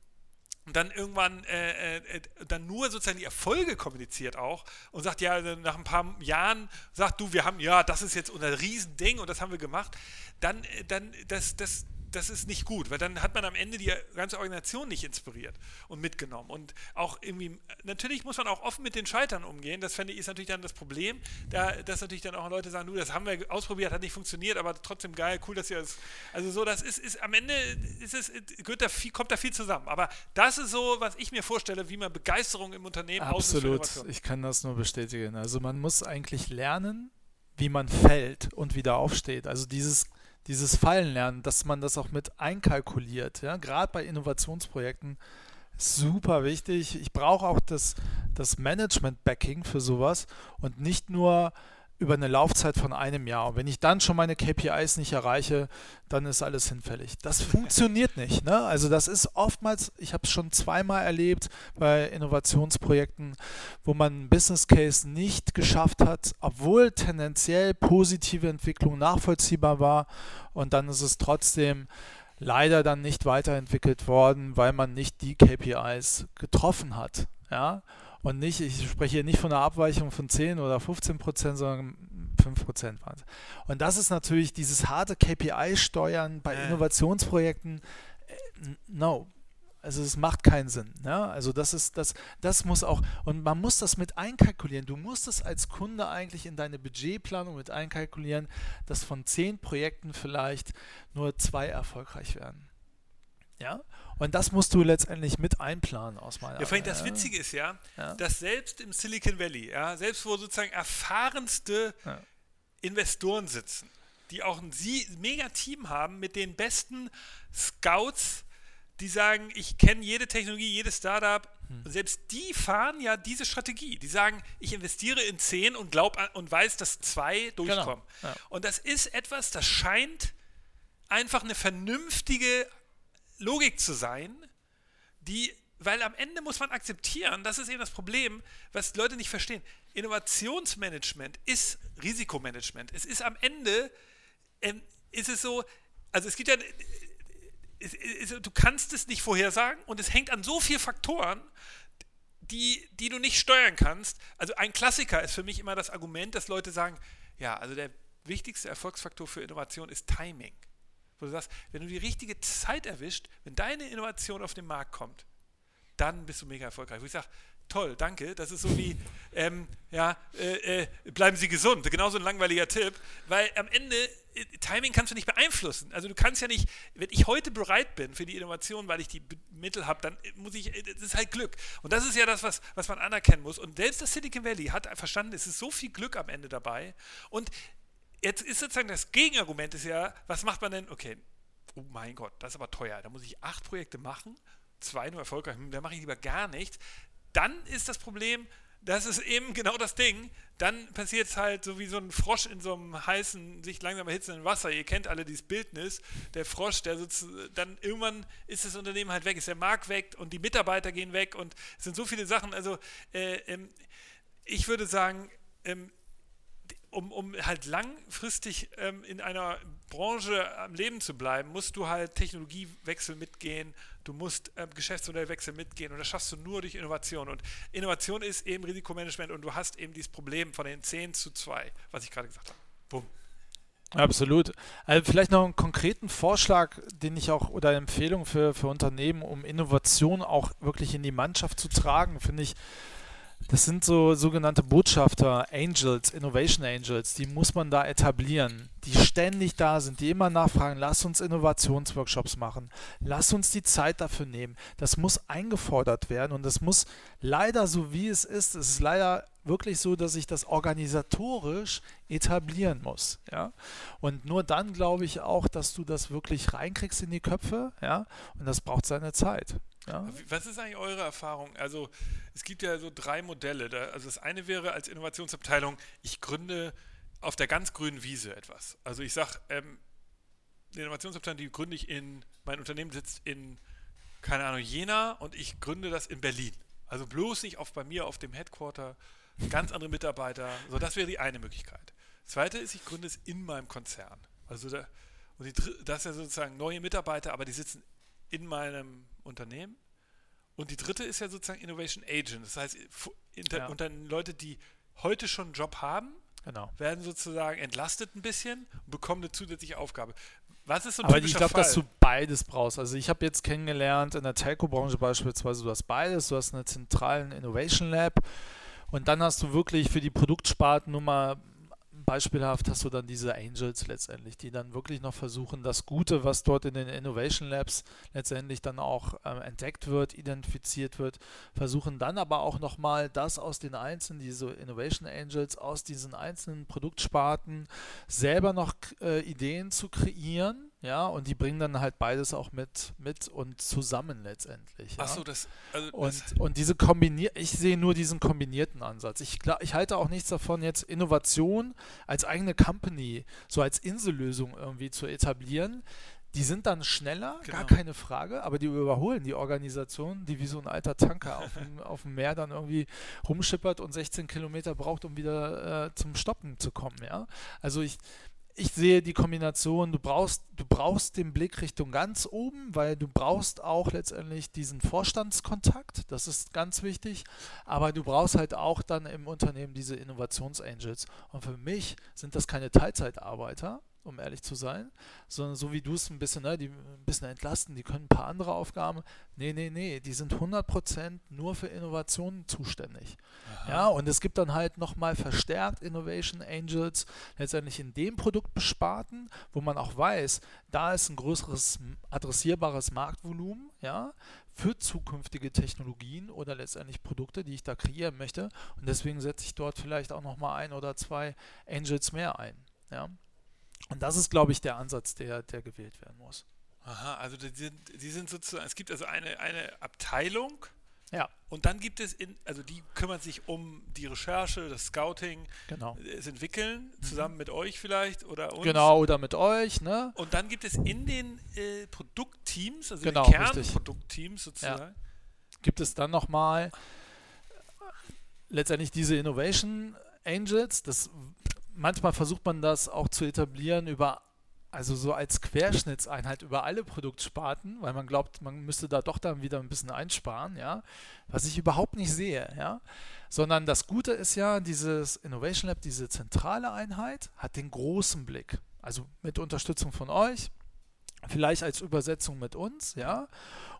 dann irgendwann äh, äh, dann nur sozusagen die Erfolge kommuniziert auch und sagt ja nach ein paar Jahren sagt du wir haben ja das ist jetzt unser Riesending und das haben wir gemacht dann äh, dann das das das ist nicht gut, weil dann hat man am Ende die ganze Organisation nicht inspiriert und mitgenommen. Und auch irgendwie, natürlich muss man auch offen mit den Scheitern umgehen. Das fände ich ist natürlich dann das Problem, da, dass natürlich dann auch Leute sagen, du, das haben wir ausprobiert, hat nicht funktioniert, aber trotzdem geil, cool, dass ihr das. Also so, das ist, ist am Ende ist es, da viel, kommt da viel zusammen. Aber das ist so, was ich mir vorstelle, wie man Begeisterung im Unternehmen Absolut, ich kann das nur bestätigen. Also man muss eigentlich lernen, wie man fällt und wieder aufsteht. Also dieses dieses Fallenlernen, dass man das auch mit einkalkuliert. Ja? Gerade bei Innovationsprojekten super wichtig. Ich brauche auch das, das Management-Backing für sowas und nicht nur über eine Laufzeit von einem Jahr. Und wenn ich dann schon meine KPIs nicht erreiche, dann ist alles hinfällig. Das funktioniert nicht. Ne? Also das ist oftmals, ich habe es schon zweimal erlebt bei Innovationsprojekten, wo man einen Business Case nicht geschafft hat, obwohl tendenziell positive Entwicklung nachvollziehbar war. Und dann ist es trotzdem leider dann nicht weiterentwickelt worden, weil man nicht die KPIs getroffen hat. Ja? Und nicht, ich spreche hier nicht von einer Abweichung von 10 oder 15 Prozent, sondern 5 Prozent waren es. Und das ist natürlich dieses harte KPI-Steuern bei ja. Innovationsprojekten. Äh, no. Also es macht keinen Sinn. Ja? Also das ist, das, das muss auch, und man muss das mit einkalkulieren. Du musst es als Kunde eigentlich in deine Budgetplanung mit einkalkulieren, dass von zehn Projekten vielleicht nur zwei erfolgreich werden. Ja? Und das musst du letztendlich mit einplanen aus meiner Ja, vor allem das Witzige ist ja, ja, dass selbst im Silicon Valley, ja, selbst wo sozusagen erfahrenste ja. Investoren sitzen, die auch ein mega Team haben mit den besten Scouts, die sagen, ich kenne jede Technologie, jedes Startup, hm. selbst die fahren ja diese Strategie. Die sagen, ich investiere in zehn und glaub und weiß, dass zwei durchkommen. Genau. Ja. Und das ist etwas, das scheint einfach eine vernünftige Logik zu sein, die, weil am Ende muss man akzeptieren, das ist eben das Problem, was Leute nicht verstehen. Innovationsmanagement ist Risikomanagement. Es ist am Ende, ähm, ist es so, also es gibt ja, es, es, du kannst es nicht vorhersagen und es hängt an so vielen Faktoren, die, die du nicht steuern kannst. Also ein Klassiker ist für mich immer das Argument, dass Leute sagen, ja, also der wichtigste Erfolgsfaktor für Innovation ist Timing wo du sagst, wenn du die richtige Zeit erwischt, wenn deine Innovation auf den Markt kommt, dann bist du mega erfolgreich. Wo ich sage, toll, danke, das ist so wie, ähm, ja, äh, äh, bleiben Sie gesund, genauso ein langweiliger Tipp, weil am Ende, äh, Timing kannst du nicht beeinflussen. Also du kannst ja nicht, wenn ich heute bereit bin für die Innovation, weil ich die Mittel habe, dann muss ich, äh, das ist halt Glück. Und das ist ja das, was, was man anerkennen muss. Und selbst das Silicon Valley hat verstanden, es ist so viel Glück am Ende dabei. Und jetzt ist sozusagen das Gegenargument ist ja, was macht man denn? Okay, oh mein Gott, das ist aber teuer. Da muss ich acht Projekte machen, zwei nur erfolgreich, da mache ich lieber gar nichts. Dann ist das Problem, das ist eben genau das Ding. Dann passiert es halt so wie so ein Frosch in so einem heißen, sich langsam erhitzenden Wasser. Ihr kennt alle dieses Bildnis. Der Frosch, der sitzt, dann irgendwann ist das Unternehmen halt weg, ist der Markt weg und die Mitarbeiter gehen weg und es sind so viele Sachen. Also, äh, ähm, ich würde sagen, ähm, um, um halt langfristig ähm, in einer Branche am Leben zu bleiben, musst du halt Technologiewechsel mitgehen, du musst ähm, Geschäftsmodellwechsel mitgehen und das schaffst du nur durch Innovation. Und Innovation ist eben Risikomanagement und du hast eben dieses Problem von den 10 zu 2, was ich gerade gesagt habe. Bumm. Absolut. Also vielleicht noch einen konkreten Vorschlag, den ich auch oder Empfehlung für, für Unternehmen, um Innovation auch wirklich in die Mannschaft zu tragen, finde ich das sind so sogenannte Botschafter, Angels, Innovation Angels, die muss man da etablieren, die ständig da sind, die immer nachfragen, lass uns Innovationsworkshops machen, lass uns die Zeit dafür nehmen. Das muss eingefordert werden und das muss leider so wie es ist, es ist leider wirklich so, dass ich das organisatorisch etablieren muss. Ja? Und nur dann glaube ich auch, dass du das wirklich reinkriegst in die Köpfe, ja, und das braucht seine Zeit. Ja. Was ist eigentlich eure Erfahrung? Also es gibt ja so drei Modelle. Da, also das eine wäre als Innovationsabteilung, ich gründe auf der ganz grünen Wiese etwas. Also ich sage, ähm, die Innovationsabteilung, die gründe ich in, mein Unternehmen sitzt in, keine Ahnung, Jena und ich gründe das in Berlin. Also bloß nicht auf, bei mir auf dem Headquarter, ganz andere Mitarbeiter. So, das wäre die eine Möglichkeit. Zweite ist, ich gründe es in meinem Konzern. Also da, und die, das ist ja sozusagen neue Mitarbeiter, aber die sitzen in meinem Unternehmen. Und die dritte ist ja sozusagen Innovation Agent. Das heißt, inter, ja. unter Leute, die heute schon einen Job haben, genau. werden sozusagen entlastet ein bisschen und bekommen eine zusätzliche Aufgabe. Was ist so ein Aber ich glaube, dass du beides brauchst. Also ich habe jetzt kennengelernt in der Telco-Branche beispielsweise, du hast beides. Du hast einen zentralen Innovation Lab und dann hast du wirklich für die Produktsparten nur mal beispielhaft hast du dann diese Angels letztendlich, die dann wirklich noch versuchen, das Gute, was dort in den Innovation Labs letztendlich dann auch ähm, entdeckt wird, identifiziert wird, versuchen dann aber auch nochmal das aus den einzelnen, diese Innovation Angels, aus diesen einzelnen Produktsparten selber noch äh, Ideen zu kreieren, ja, und die bringen dann halt beides auch mit, mit und zusammen letztendlich. Ja? Achso, das. Also Und, das und diese kombinier ich sehe nur diesen kombinierten Ansatz. Ich, gla- ich halte auch nichts davon, jetzt Innovation als eigene Company, so als Insellösung irgendwie zu etablieren. Die sind dann schneller, gar Genau. keine Frage, aber die überholen die Organisation, die wie so ein alter Tanker auf dem, auf dem Meer dann irgendwie rumschippert und 16 Kilometer braucht, um wieder äh, zum Stoppen zu kommen. Ja? Also ich, ich sehe die Kombination, du brauchst, du brauchst den Blick Richtung ganz oben, weil du brauchst auch letztendlich diesen Vorstandskontakt, das ist ganz wichtig, aber du brauchst halt auch dann im Unternehmen diese Innovationsangels. Und für mich sind das keine Teilzeitarbeiter, um ehrlich zu sein, sondern so wie du es ein bisschen, ne, die ein bisschen entlasten, die können ein paar andere Aufgaben. Nee, nee, nee, die sind 100% nur für Innovationen zuständig. Ja, und es gibt dann halt nochmal verstärkt Innovation Angels, letztendlich in dem Produkt besparten, wo man auch weiß, da ist ein größeres adressierbares Marktvolumen, ja, für zukünftige Technologien oder letztendlich Produkte, die ich da kreieren möchte. Und deswegen setze ich dort vielleicht auch nochmal ein oder zwei Angels mehr ein. Ja. Und das ist, glaube ich, der Ansatz, der, der gewählt werden muss. Aha, also die sind, die sind sozusagen, es gibt also eine, eine Abteilung Ja, und dann gibt es, in, also die kümmert sich um die Recherche, das Scouting, genau. das Entwickeln, zusammen mit euch vielleicht oder uns. Genau, oder mit euch, ne? Und dann gibt es in den äh, Produktteams, also Genau, den. Kernproduktteams sozusagen, gibt es dann nochmal letztendlich diese Innovation Angels. Das, manchmal versucht man das auch zu etablieren über, also so als Querschnittseinheit über alle Produktsparten, weil man glaubt, man müsste da doch dann wieder ein bisschen einsparen, ja, was ich überhaupt nicht sehe, ja. Sondern das Gute ist ja, dieses Innovation Lab, diese zentrale Einheit, hat den großen Blick. Also mit Unterstützung von euch, vielleicht als Übersetzung mit uns, ja.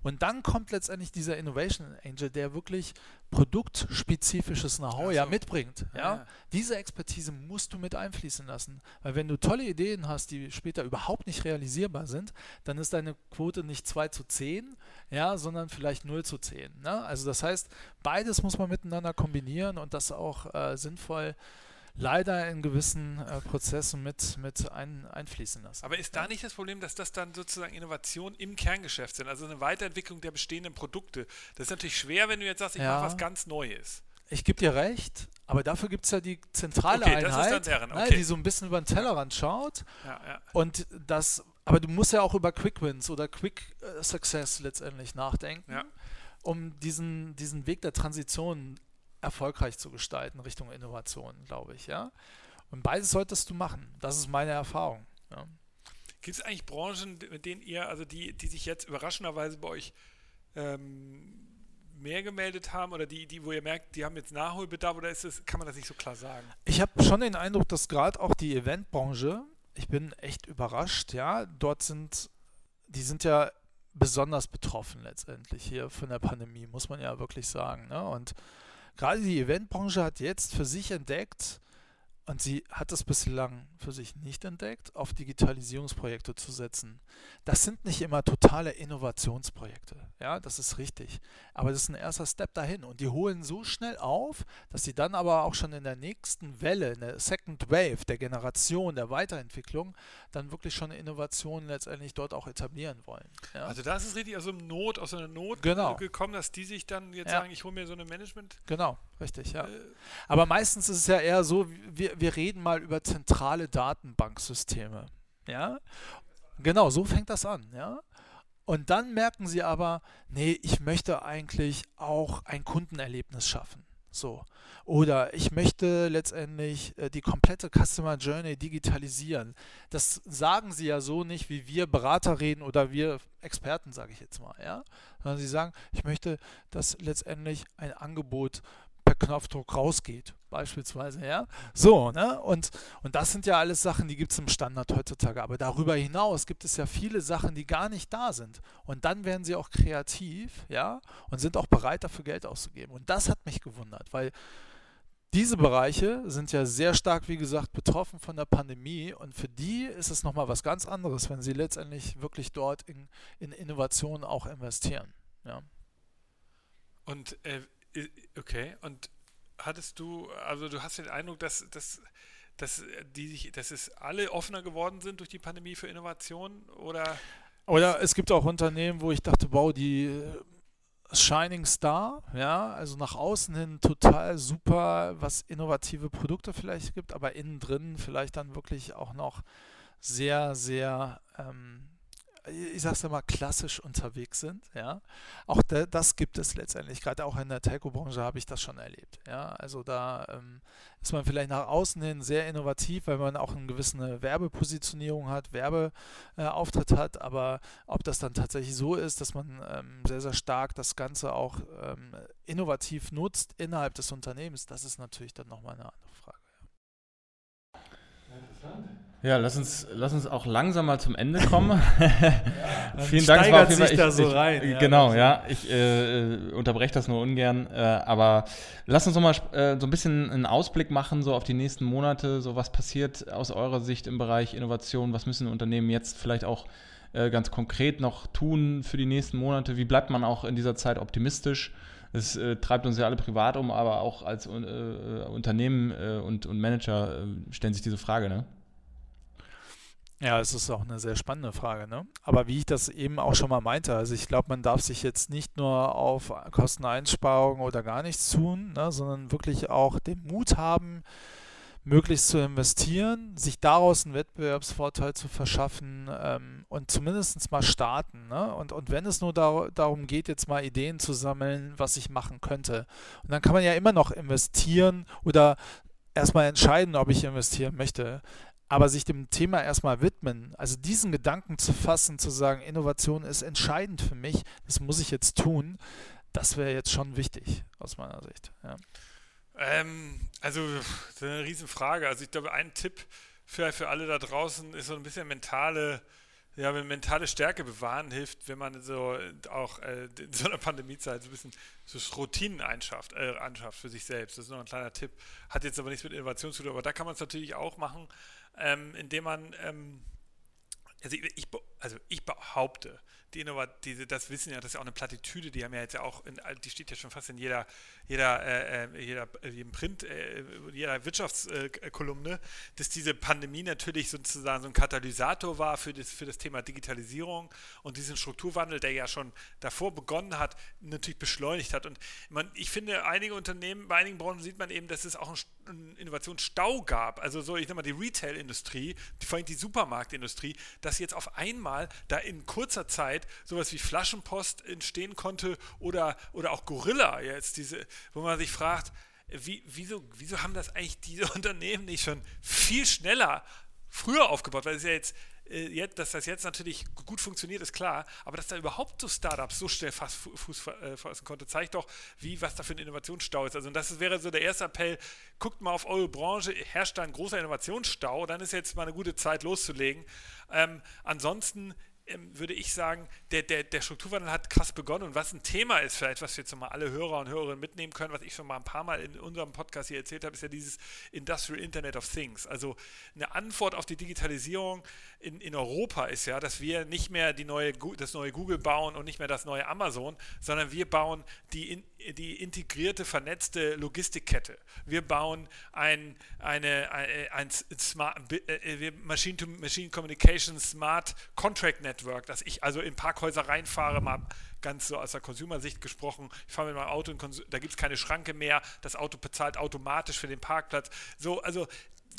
Und dann kommt letztendlich dieser Innovation Angel, der wirklich produktspezifisches Know-how ja so. mitbringt. Ja? Ja. Diese Expertise musst du mit einfließen lassen. Weil wenn du tolle Ideen hast, die später überhaupt nicht realisierbar sind, dann ist deine Quote nicht 2 zu 10, ja, sondern vielleicht 0 zu 10. Ne? Also das heißt, beides muss man miteinander kombinieren und das auch äh, sinnvoll leider in gewissen äh, Prozessen mit, mit ein, einfließen lassen. Aber ist da nicht das Problem, dass das dann sozusagen Innovationen im Kerngeschäft sind, also eine Weiterentwicklung der bestehenden Produkte? Das ist natürlich schwer, wenn du jetzt sagst, ich Ja. mache was ganz Neues. Ich gebe dir recht, aber dafür gibt es ja die zentrale Okay, Einheit, deren, ne, okay. die so ein bisschen über den Tellerrand schaut. Ja, ja. Und das, aber du musst ja auch über Quick Wins oder Quick äh, Success letztendlich nachdenken, Ja. um diesen, diesen Weg der Transition erfolgreich zu gestalten Richtung Innovation, glaube ich, ja. Und beides solltest du machen. Das ist meine Erfahrung. Ja. Gibt es eigentlich Branchen, mit denen ihr, also die, die sich jetzt überraschenderweise bei euch ähm, mehr gemeldet haben oder die, die, wo ihr merkt, die haben jetzt Nachholbedarf oder ist das, kann man das nicht so klar sagen? Ich habe schon den Eindruck, dass gerade auch die Eventbranche, ich bin echt überrascht, ja, dort sind, die sind ja besonders betroffen letztendlich hier von der Pandemie, muss man ja wirklich sagen. Ne? Und gerade die Eventbranche hat jetzt für sich entdeckt, und sie hat es bislang für sich nicht entdeckt, auf Digitalisierungsprojekte zu setzen. Das sind nicht immer totale Innovationsprojekte. Ja, das ist richtig. Aber das ist ein erster Step dahin. Und die holen so schnell auf, dass sie dann aber auch schon in der nächsten Welle, in der Second Wave der Generation, der Weiterentwicklung, dann wirklich schon Innovationen letztendlich dort auch etablieren wollen. Ja? Also das ist richtig aus so einem Not, aus einer Not Genau. gekommen, dass die sich dann jetzt Ja. sagen, ich hole mir so eine Management. Genau, richtig, ja. Äh, Aber meistens ist es ja eher so, wir, wir reden mal über zentrale Datenbanksysteme. Ja? Genau, so fängt das an, ja. Und dann merken sie aber, nee, ich möchte eigentlich auch ein Kundenerlebnis schaffen. So. Oder ich möchte letztendlich äh, die komplette Customer Journey digitalisieren. Das sagen sie ja so nicht, wie wir Berater reden oder wir Experten, sage ich jetzt mal, ja. Sondern sie sagen, ich möchte, dass letztendlich ein Angebot per Knopfdruck rausgeht, beispielsweise, ja. So, ne? Und, und das sind ja alles Sachen, die gibt es im Standard heutzutage. Aber darüber hinaus gibt es ja viele Sachen, die gar nicht da sind. Und dann werden sie auch kreativ, ja, und sind auch bereit, dafür Geld auszugeben. Und das hat mich gewundert, weil diese Bereiche sind ja sehr stark, wie gesagt, betroffen von der Pandemie und für die ist es nochmal was ganz anderes, wenn sie letztendlich wirklich dort in, in Innovationen auch investieren. Ja. Und äh, okay, und hattest du, also du hast den Eindruck, dass, dass, dass, die, dass es alle offener geworden sind durch die Pandemie für Innovation oder? Oder es gibt auch Unternehmen, wo ich dachte, wow, die Shining Star, ja, also nach außen hin total super, was innovative Produkte vielleicht gibt, aber innen drin vielleicht dann wirklich auch noch sehr, sehr ähm, ich sag's ja mal, klassisch unterwegs sind. Ja? Auch de, das gibt es letztendlich. Gerade auch in der Telco-Branche habe ich das schon erlebt. Ja? Also da ähm, ist man vielleicht nach außen hin sehr innovativ, weil man auch eine gewisse Werbepositionierung hat, Werbeauftritt äh, hat. Aber ob das dann tatsächlich so ist, dass man ähm, sehr, sehr stark das Ganze auch ähm, innovativ nutzt innerhalb des Unternehmens, das ist natürlich dann nochmal eine andere Frage. Ja. Interessant. Ja, lass uns, lass uns auch langsam mal zum Ende kommen. ja, Vielen Dank. Steigert sich ich, da so rein. Ich, genau, ja. Ich äh, unterbreche das nur ungern. Äh, aber lass uns noch mal äh, so ein bisschen einen Ausblick machen, so auf die nächsten Monate. So was passiert aus eurer Sicht im Bereich Innovation? Was müssen Unternehmen jetzt vielleicht auch äh, ganz konkret noch tun für die nächsten Monate? Wie bleibt man auch in dieser Zeit optimistisch? Es äh, treibt uns ja alle privat um, aber auch als äh, Unternehmen und, und Manager stellen sich diese Frage, ne? Ja, es ist auch eine sehr spannende Frage. Ne? Aber wie ich das eben auch schon mal meinte, also ich glaube, man darf sich jetzt nicht nur auf Kosteneinsparungen oder gar nichts tun, ne, sondern wirklich auch den Mut haben, möglichst zu investieren, sich daraus einen Wettbewerbsvorteil zu verschaffen ähm, und zumindest mal starten. Ne? Und, und wenn es nur da, darum geht, jetzt mal Ideen zu sammeln, was ich machen könnte. Und dann kann man ja immer noch investieren oder erstmal entscheiden, ob ich investieren möchte aber sich dem Thema erstmal widmen, also diesen Gedanken zu fassen, zu sagen, Innovation ist entscheidend für mich, das muss ich jetzt tun, das wäre jetzt schon wichtig aus meiner Sicht. Ja. Ähm, also, das ist eine Riesenfrage. Also, ich glaube, ein Tipp für, für alle da draußen ist so ein bisschen mentale, ja, mentale Stärke bewahren hilft, wenn man so auch äh, in so einer Pandemiezeit so ein bisschen so Routinen einschafft, äh, anschafft für sich selbst. Das ist noch ein kleiner Tipp. Hat jetzt aber nichts mit Innovation zu tun, aber da kann man es natürlich auch machen ähm, indem man, ähm, also, ich, also ich behaupte, die Innovat das wissen ja, das ist ja auch eine Plattitüde, die haben ja jetzt ja auch, in, die steht ja schon fast in jeder, jeder, äh, äh jeder, äh, jedem Print, äh, jeder Wirtschaftskolumne, dass diese Pandemie natürlich sozusagen so ein Katalysator war für das, für das Thema Digitalisierung und diesen Strukturwandel, der ja schon davor begonnen hat, natürlich beschleunigt hat. Und man, ich finde, einige Unternehmen, bei einigen Branchen sieht man eben, dass es auch einen, einen Innovationsstau gab. Also so, ich nenne mal die Retail-Industrie, vor allem die Supermarktindustrie, dass jetzt auf einmal da in kurzer Zeit sowas wie Flaschenpost entstehen konnte oder, oder auch Gorilla jetzt, diese, wo man sich fragt, wie, wieso, wieso haben das eigentlich diese Unternehmen nicht schon viel schneller früher aufgebaut? Weil es ja jetzt, jetzt, dass das jetzt natürlich gut funktioniert, ist klar, aber dass da überhaupt so Startups so schnell fast Fuß äh, fassen konnte, zeigt doch, wie was da für ein Innovationsstau ist. Also das wäre so der erste Appell, guckt mal auf eure Branche, herrscht da ein großer Innovationsstau, dann ist jetzt mal eine gute Zeit loszulegen. Ähm, ansonsten würde ich sagen, der, der, der Strukturwandel hat krass begonnen und was ein Thema ist, vielleicht, was wir jetzt mal alle Hörer und Hörerinnen mitnehmen können, was ich schon mal ein paar Mal in unserem Podcast hier erzählt habe, ist ja dieses Industrial Internet of Things. Also eine Antwort auf die Digitalisierung in, in Europa ist ja, dass wir nicht mehr die neue, das neue Google bauen und nicht mehr das neue Amazon, sondern wir bauen die, die integrierte, vernetzte Logistikkette. Wir bauen ein, eine, ein, ein Smart, äh, Machine-to-Machine Communication Smart Contract Network, dass ich also in Parkhäuser reinfahre, mal ganz so aus der Consumer-Sicht gesprochen, ich fahre mit meinem Auto, da gibt es keine Schranke mehr, das Auto bezahlt automatisch für den Parkplatz. So, also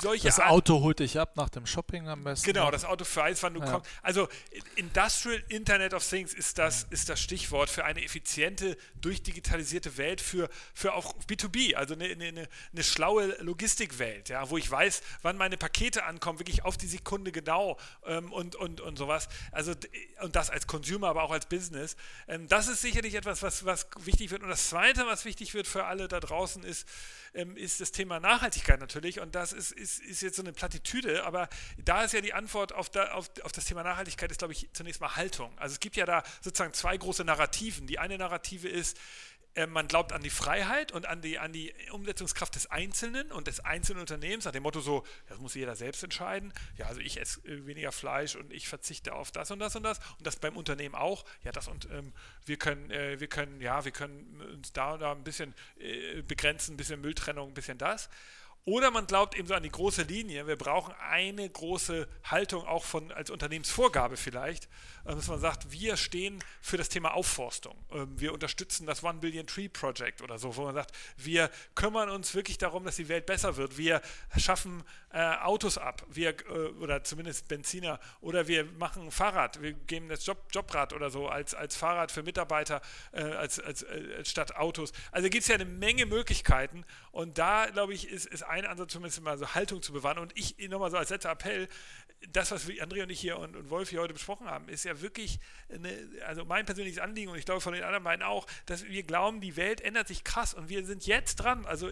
solche Das Auto holt dich ab nach dem Shopping am besten. Genau, das Auto weiß, wann du ja. kommst. Also Industrial Internet of Things ist das, ist das Stichwort für eine effiziente, durchdigitalisierte Welt, für, für auch B2B, also eine, eine, eine schlaue Logistikwelt, ja, wo ich weiß, wann meine Pakete ankommen, wirklich auf die Sekunde genau ähm, und, und, und sowas. Also und das als Consumer, aber auch als Business. Ähm, das ist sicherlich etwas, was, was wichtig wird. Und das Zweite, was wichtig wird für alle da draußen, ist, ähm, ist das Thema Nachhaltigkeit natürlich. Und das ist, ist, ist jetzt so eine Plattitüde, aber da ist ja die Antwort auf, da, auf, auf das Thema Nachhaltigkeit, ist, glaube ich, zunächst mal Haltung. Also es gibt ja da sozusagen zwei große Narrativen. Die eine Narrative ist, man glaubt an die Freiheit und an die, an die Umsetzungskraft des Einzelnen und des einzelnen Unternehmens, nach dem Motto so, das muss jeder selbst entscheiden. Ja, also ich esse äh, weniger Fleisch und ich verzichte auf das und das und das und das beim Unternehmen auch. Ja, das und ähm, wir können, äh, wir können, ja, wir können uns da und da ein bisschen äh, begrenzen, ein bisschen Mülltrennung, ein bisschen das. Oder man glaubt eben so an die große Linie. Wir brauchen eine große Haltung auch von als Unternehmensvorgabe vielleicht, äh, dass man sagt, wir stehen für das Thema Aufforstung. Ähm, wir unterstützen das One Billion Tree Project oder so, wo man sagt, wir kümmern uns wirklich darum, dass die Welt besser wird. Wir schaffen äh, Autos ab, wir äh, oder zumindest Benziner oder wir machen Fahrrad. Wir geben das Job, Jobrad oder so als, als Fahrrad für Mitarbeiter äh, als, als, äh, statt Autos. Also gibt es ja eine Menge Möglichkeiten und da glaube ich ist, ist ein Ansatz zumindest mal so Haltung zu bewahren. Und ich nochmal so als letzter Appell, das, was wir, André und ich hier und, und Wolf hier heute besprochen haben, ist ja wirklich, eine, also mein persönliches Anliegen und ich glaube von den anderen beiden auch, dass wir glauben, die Welt ändert sich krass und wir sind jetzt dran. Also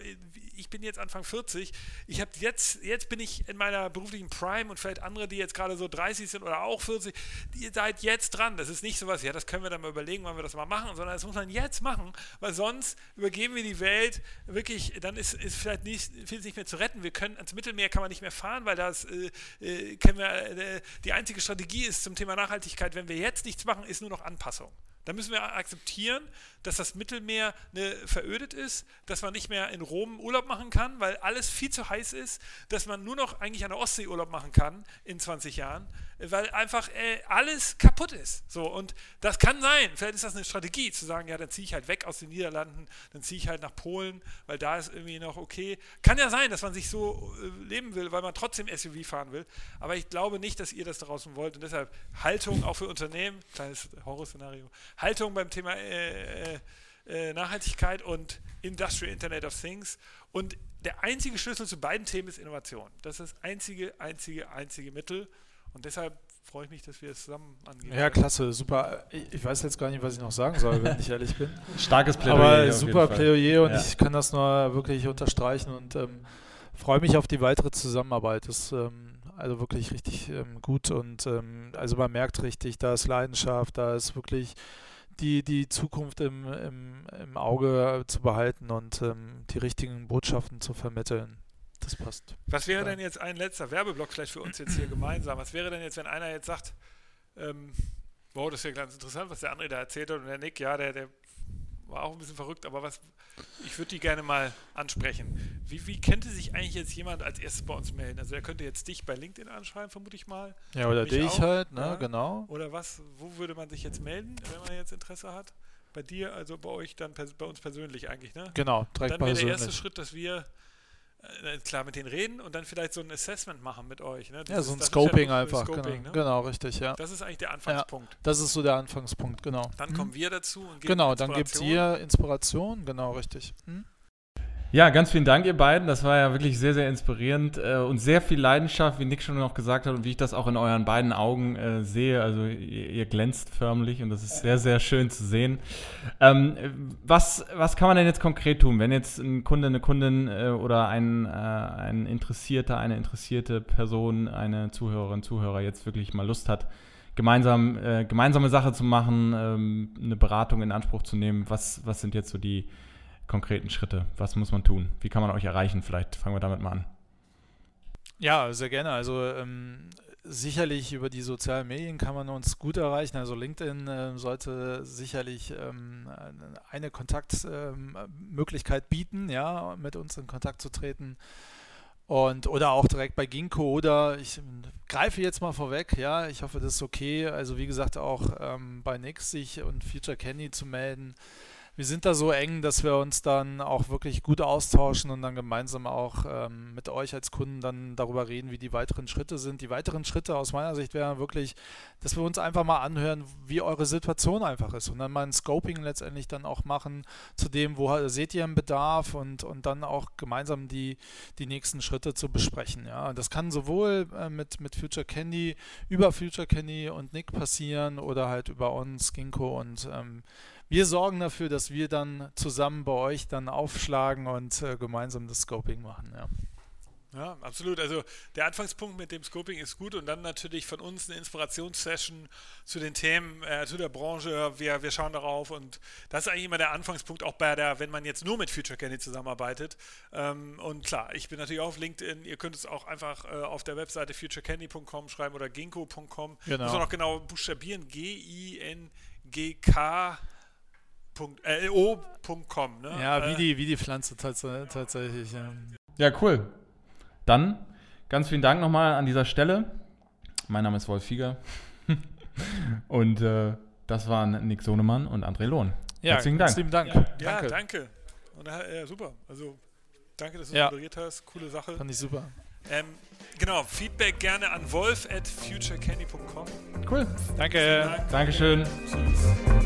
ich bin jetzt Anfang 40, ich habe jetzt, jetzt bin ich in meiner beruflichen Prime und vielleicht andere, die jetzt gerade so 30 sind oder auch 40, ihr seid jetzt dran. Das ist nicht so was, ja, das können wir dann mal überlegen, wann wir das mal machen, sondern das muss man jetzt machen, weil sonst übergeben wir die Welt wirklich, dann ist, ist vielleicht nicht, viel nicht mehr zu retten. Wir können ans Mittelmeer kann man nicht mehr fahren, weil das äh, äh, kennen wir, äh, die einzige Strategie ist zum Thema Nachhaltigkeit, wenn wir jetzt nichts machen, ist nur noch Anpassung. Da müssen wir akzeptieren, dass das Mittelmeer ne, verödet ist, dass man nicht mehr in Rom Urlaub machen kann, weil alles viel zu heiß ist, dass man nur noch eigentlich an der Ostsee Urlaub machen kann in 20 Jahren, weil einfach äh, alles kaputt ist. So, und das kann sein. Vielleicht ist das eine Strategie, zu sagen, ja, dann ziehe ich halt weg aus den Niederlanden, dann ziehe ich halt nach Polen, weil da ist irgendwie noch okay. Kann ja sein, dass man sich so äh, leben will, weil man trotzdem SUV fahren will. Aber ich glaube nicht, dass ihr das draußen wollt. Und deshalb Haltung auch für Unternehmen, kleines Horrorszenario, Haltung beim Thema äh, äh, Nachhaltigkeit und Industrial Internet of Things. Und der einzige Schlüssel zu beiden Themen ist Innovation. Das ist das einzige, einzige, einzige Mittel. Und deshalb freue ich mich, dass wir es zusammen angehen. Ja, klasse, super. Ich, weiß jetzt gar nicht, was ich noch sagen soll, wenn ich ehrlich bin. Starkes Plädoyer. Aber super Plädoyer und ja. ich kann das nur wirklich unterstreichen und ähm, freue mich auf die weitere Zusammenarbeit. Das ähm, also wirklich richtig ähm, gut und ähm, also man merkt richtig, da ist Leidenschaft, da ist wirklich die, die Zukunft im, im, im Auge zu behalten und ähm, die richtigen Botschaften zu vermitteln. Das passt. Was wäre ja. denn jetzt ein letzter Werbeblock vielleicht für uns jetzt hier gemeinsam? Was wäre denn jetzt, wenn einer jetzt sagt, ähm, wow, das ist ja ganz interessant, was der andere da erzählt hat und der Nick, ja, der, der war auch ein bisschen verrückt, aber was, ich würde die gerne mal ansprechen. Wie, wie könnte sich eigentlich jetzt jemand als erstes bei uns melden? Also er könnte jetzt dich bei LinkedIn anschreiben, vermute ich mal. Ja, oder dich auch, halt, ne, ja. genau. Oder was, wo würde man sich jetzt melden, wenn man jetzt Interesse hat? Bei dir, also bei euch, dann bei uns persönlich eigentlich, ne? Genau, direkt Dann wäre der erste Schritt, dass wir klar mit denen reden und dann vielleicht so ein Assessment machen mit euch. Ne? ja, so ein Scoping ja einfach. Scoping, genau. Ne? genau. richtig, ja. Das ist eigentlich der Anfangspunkt. Ja, das ist so der Anfangspunkt, genau. Dann mhm. kommen wir dazu und geben Genau, dann gibt es ihr Inspiration, genau, richtig. Mhm. Ja, ganz vielen Dank, ihr beiden. Das war ja wirklich sehr, sehr inspirierend äh, und sehr viel Leidenschaft, wie Nick schon noch gesagt hat und wie ich das auch in euren beiden Augen äh, sehe. Also ihr, ihr, glänzt förmlich und das ist sehr, sehr schön zu sehen. Ähm, was, was kann man denn jetzt konkret tun, wenn jetzt ein Kunde, eine Kundin äh, oder ein, äh, ein Interessierter, eine interessierte Person, eine Zuhörerin, Zuhörer jetzt wirklich mal Lust hat, gemeinsam, äh, gemeinsame Sache zu machen, ähm, eine Beratung in Anspruch zu nehmen? Was, was sind jetzt so die konkreten Schritte? Was muss man tun? Wie kann man euch erreichen? Vielleicht fangen wir damit mal an. Ja, sehr gerne. Also ähm, sicherlich über die sozialen Medien kann man uns gut erreichen. Also LinkedIn äh, sollte sicherlich ähm, eine Kontaktmöglichkeit ähm, bieten, ja, mit uns in Kontakt zu treten. Und oder auch direkt bei Ginkgo oder ich greife jetzt mal vorweg, ja, ich hoffe, das ist okay. Also wie gesagt, auch ähm, bei Nix sich und Future Candy zu melden wir sind da so eng, dass wir uns dann auch wirklich gut austauschen und dann gemeinsam auch ähm, mit euch als Kunden dann darüber reden, wie die weiteren Schritte sind. Die weiteren Schritte aus meiner Sicht wären wirklich, dass wir uns einfach mal anhören, wie eure Situation einfach ist und dann mal ein Scoping letztendlich dann auch machen zu dem, wo seht ihr einen Bedarf und, und dann auch gemeinsam die, die nächsten Schritte zu besprechen. Ja, das kann sowohl äh, mit, mit Future Candy, über Future Candy und Nick passieren oder halt über uns, Ginkgo und ähm, wir sorgen dafür, dass wir dann zusammen bei euch dann aufschlagen und äh, gemeinsam das Scoping machen. Ja. Ja, absolut. Also der Anfangspunkt mit dem Scoping ist gut und dann natürlich von uns eine Inspirationssession zu den Themen, äh, zu der Branche. Wir, wir schauen darauf und das ist eigentlich immer der Anfangspunkt, auch bei der, wenn man jetzt nur mit Future Candy zusammenarbeitet. Ähm, und klar, ich bin natürlich auch auf LinkedIn. Ihr könnt es auch einfach äh, auf der Webseite futurecandy.com schreiben oder ginkgo.com. Genau. Muss man auch genau buchstabieren. G-I-N-G-K. Äh, o.com, ne? Ja, wie, äh, die, wie die Pflanze tatsächlich. Ja. ja, cool. Dann ganz vielen Dank nochmal an dieser Stelle. Mein Name ist Wolf Fieger. und äh, das waren Nick Sonemann und André Lohn. Ja, Herzlichen Dank. Vielen Dank. Ja, danke. danke. Und, äh, super. Also danke, dass du ja. moderiert hast. Coole Sache. Fand ich super. Ähm, genau, Feedback gerne an wolf at futurecandy.com. Cool. Danke. Dank. Dankeschön. Tschüss.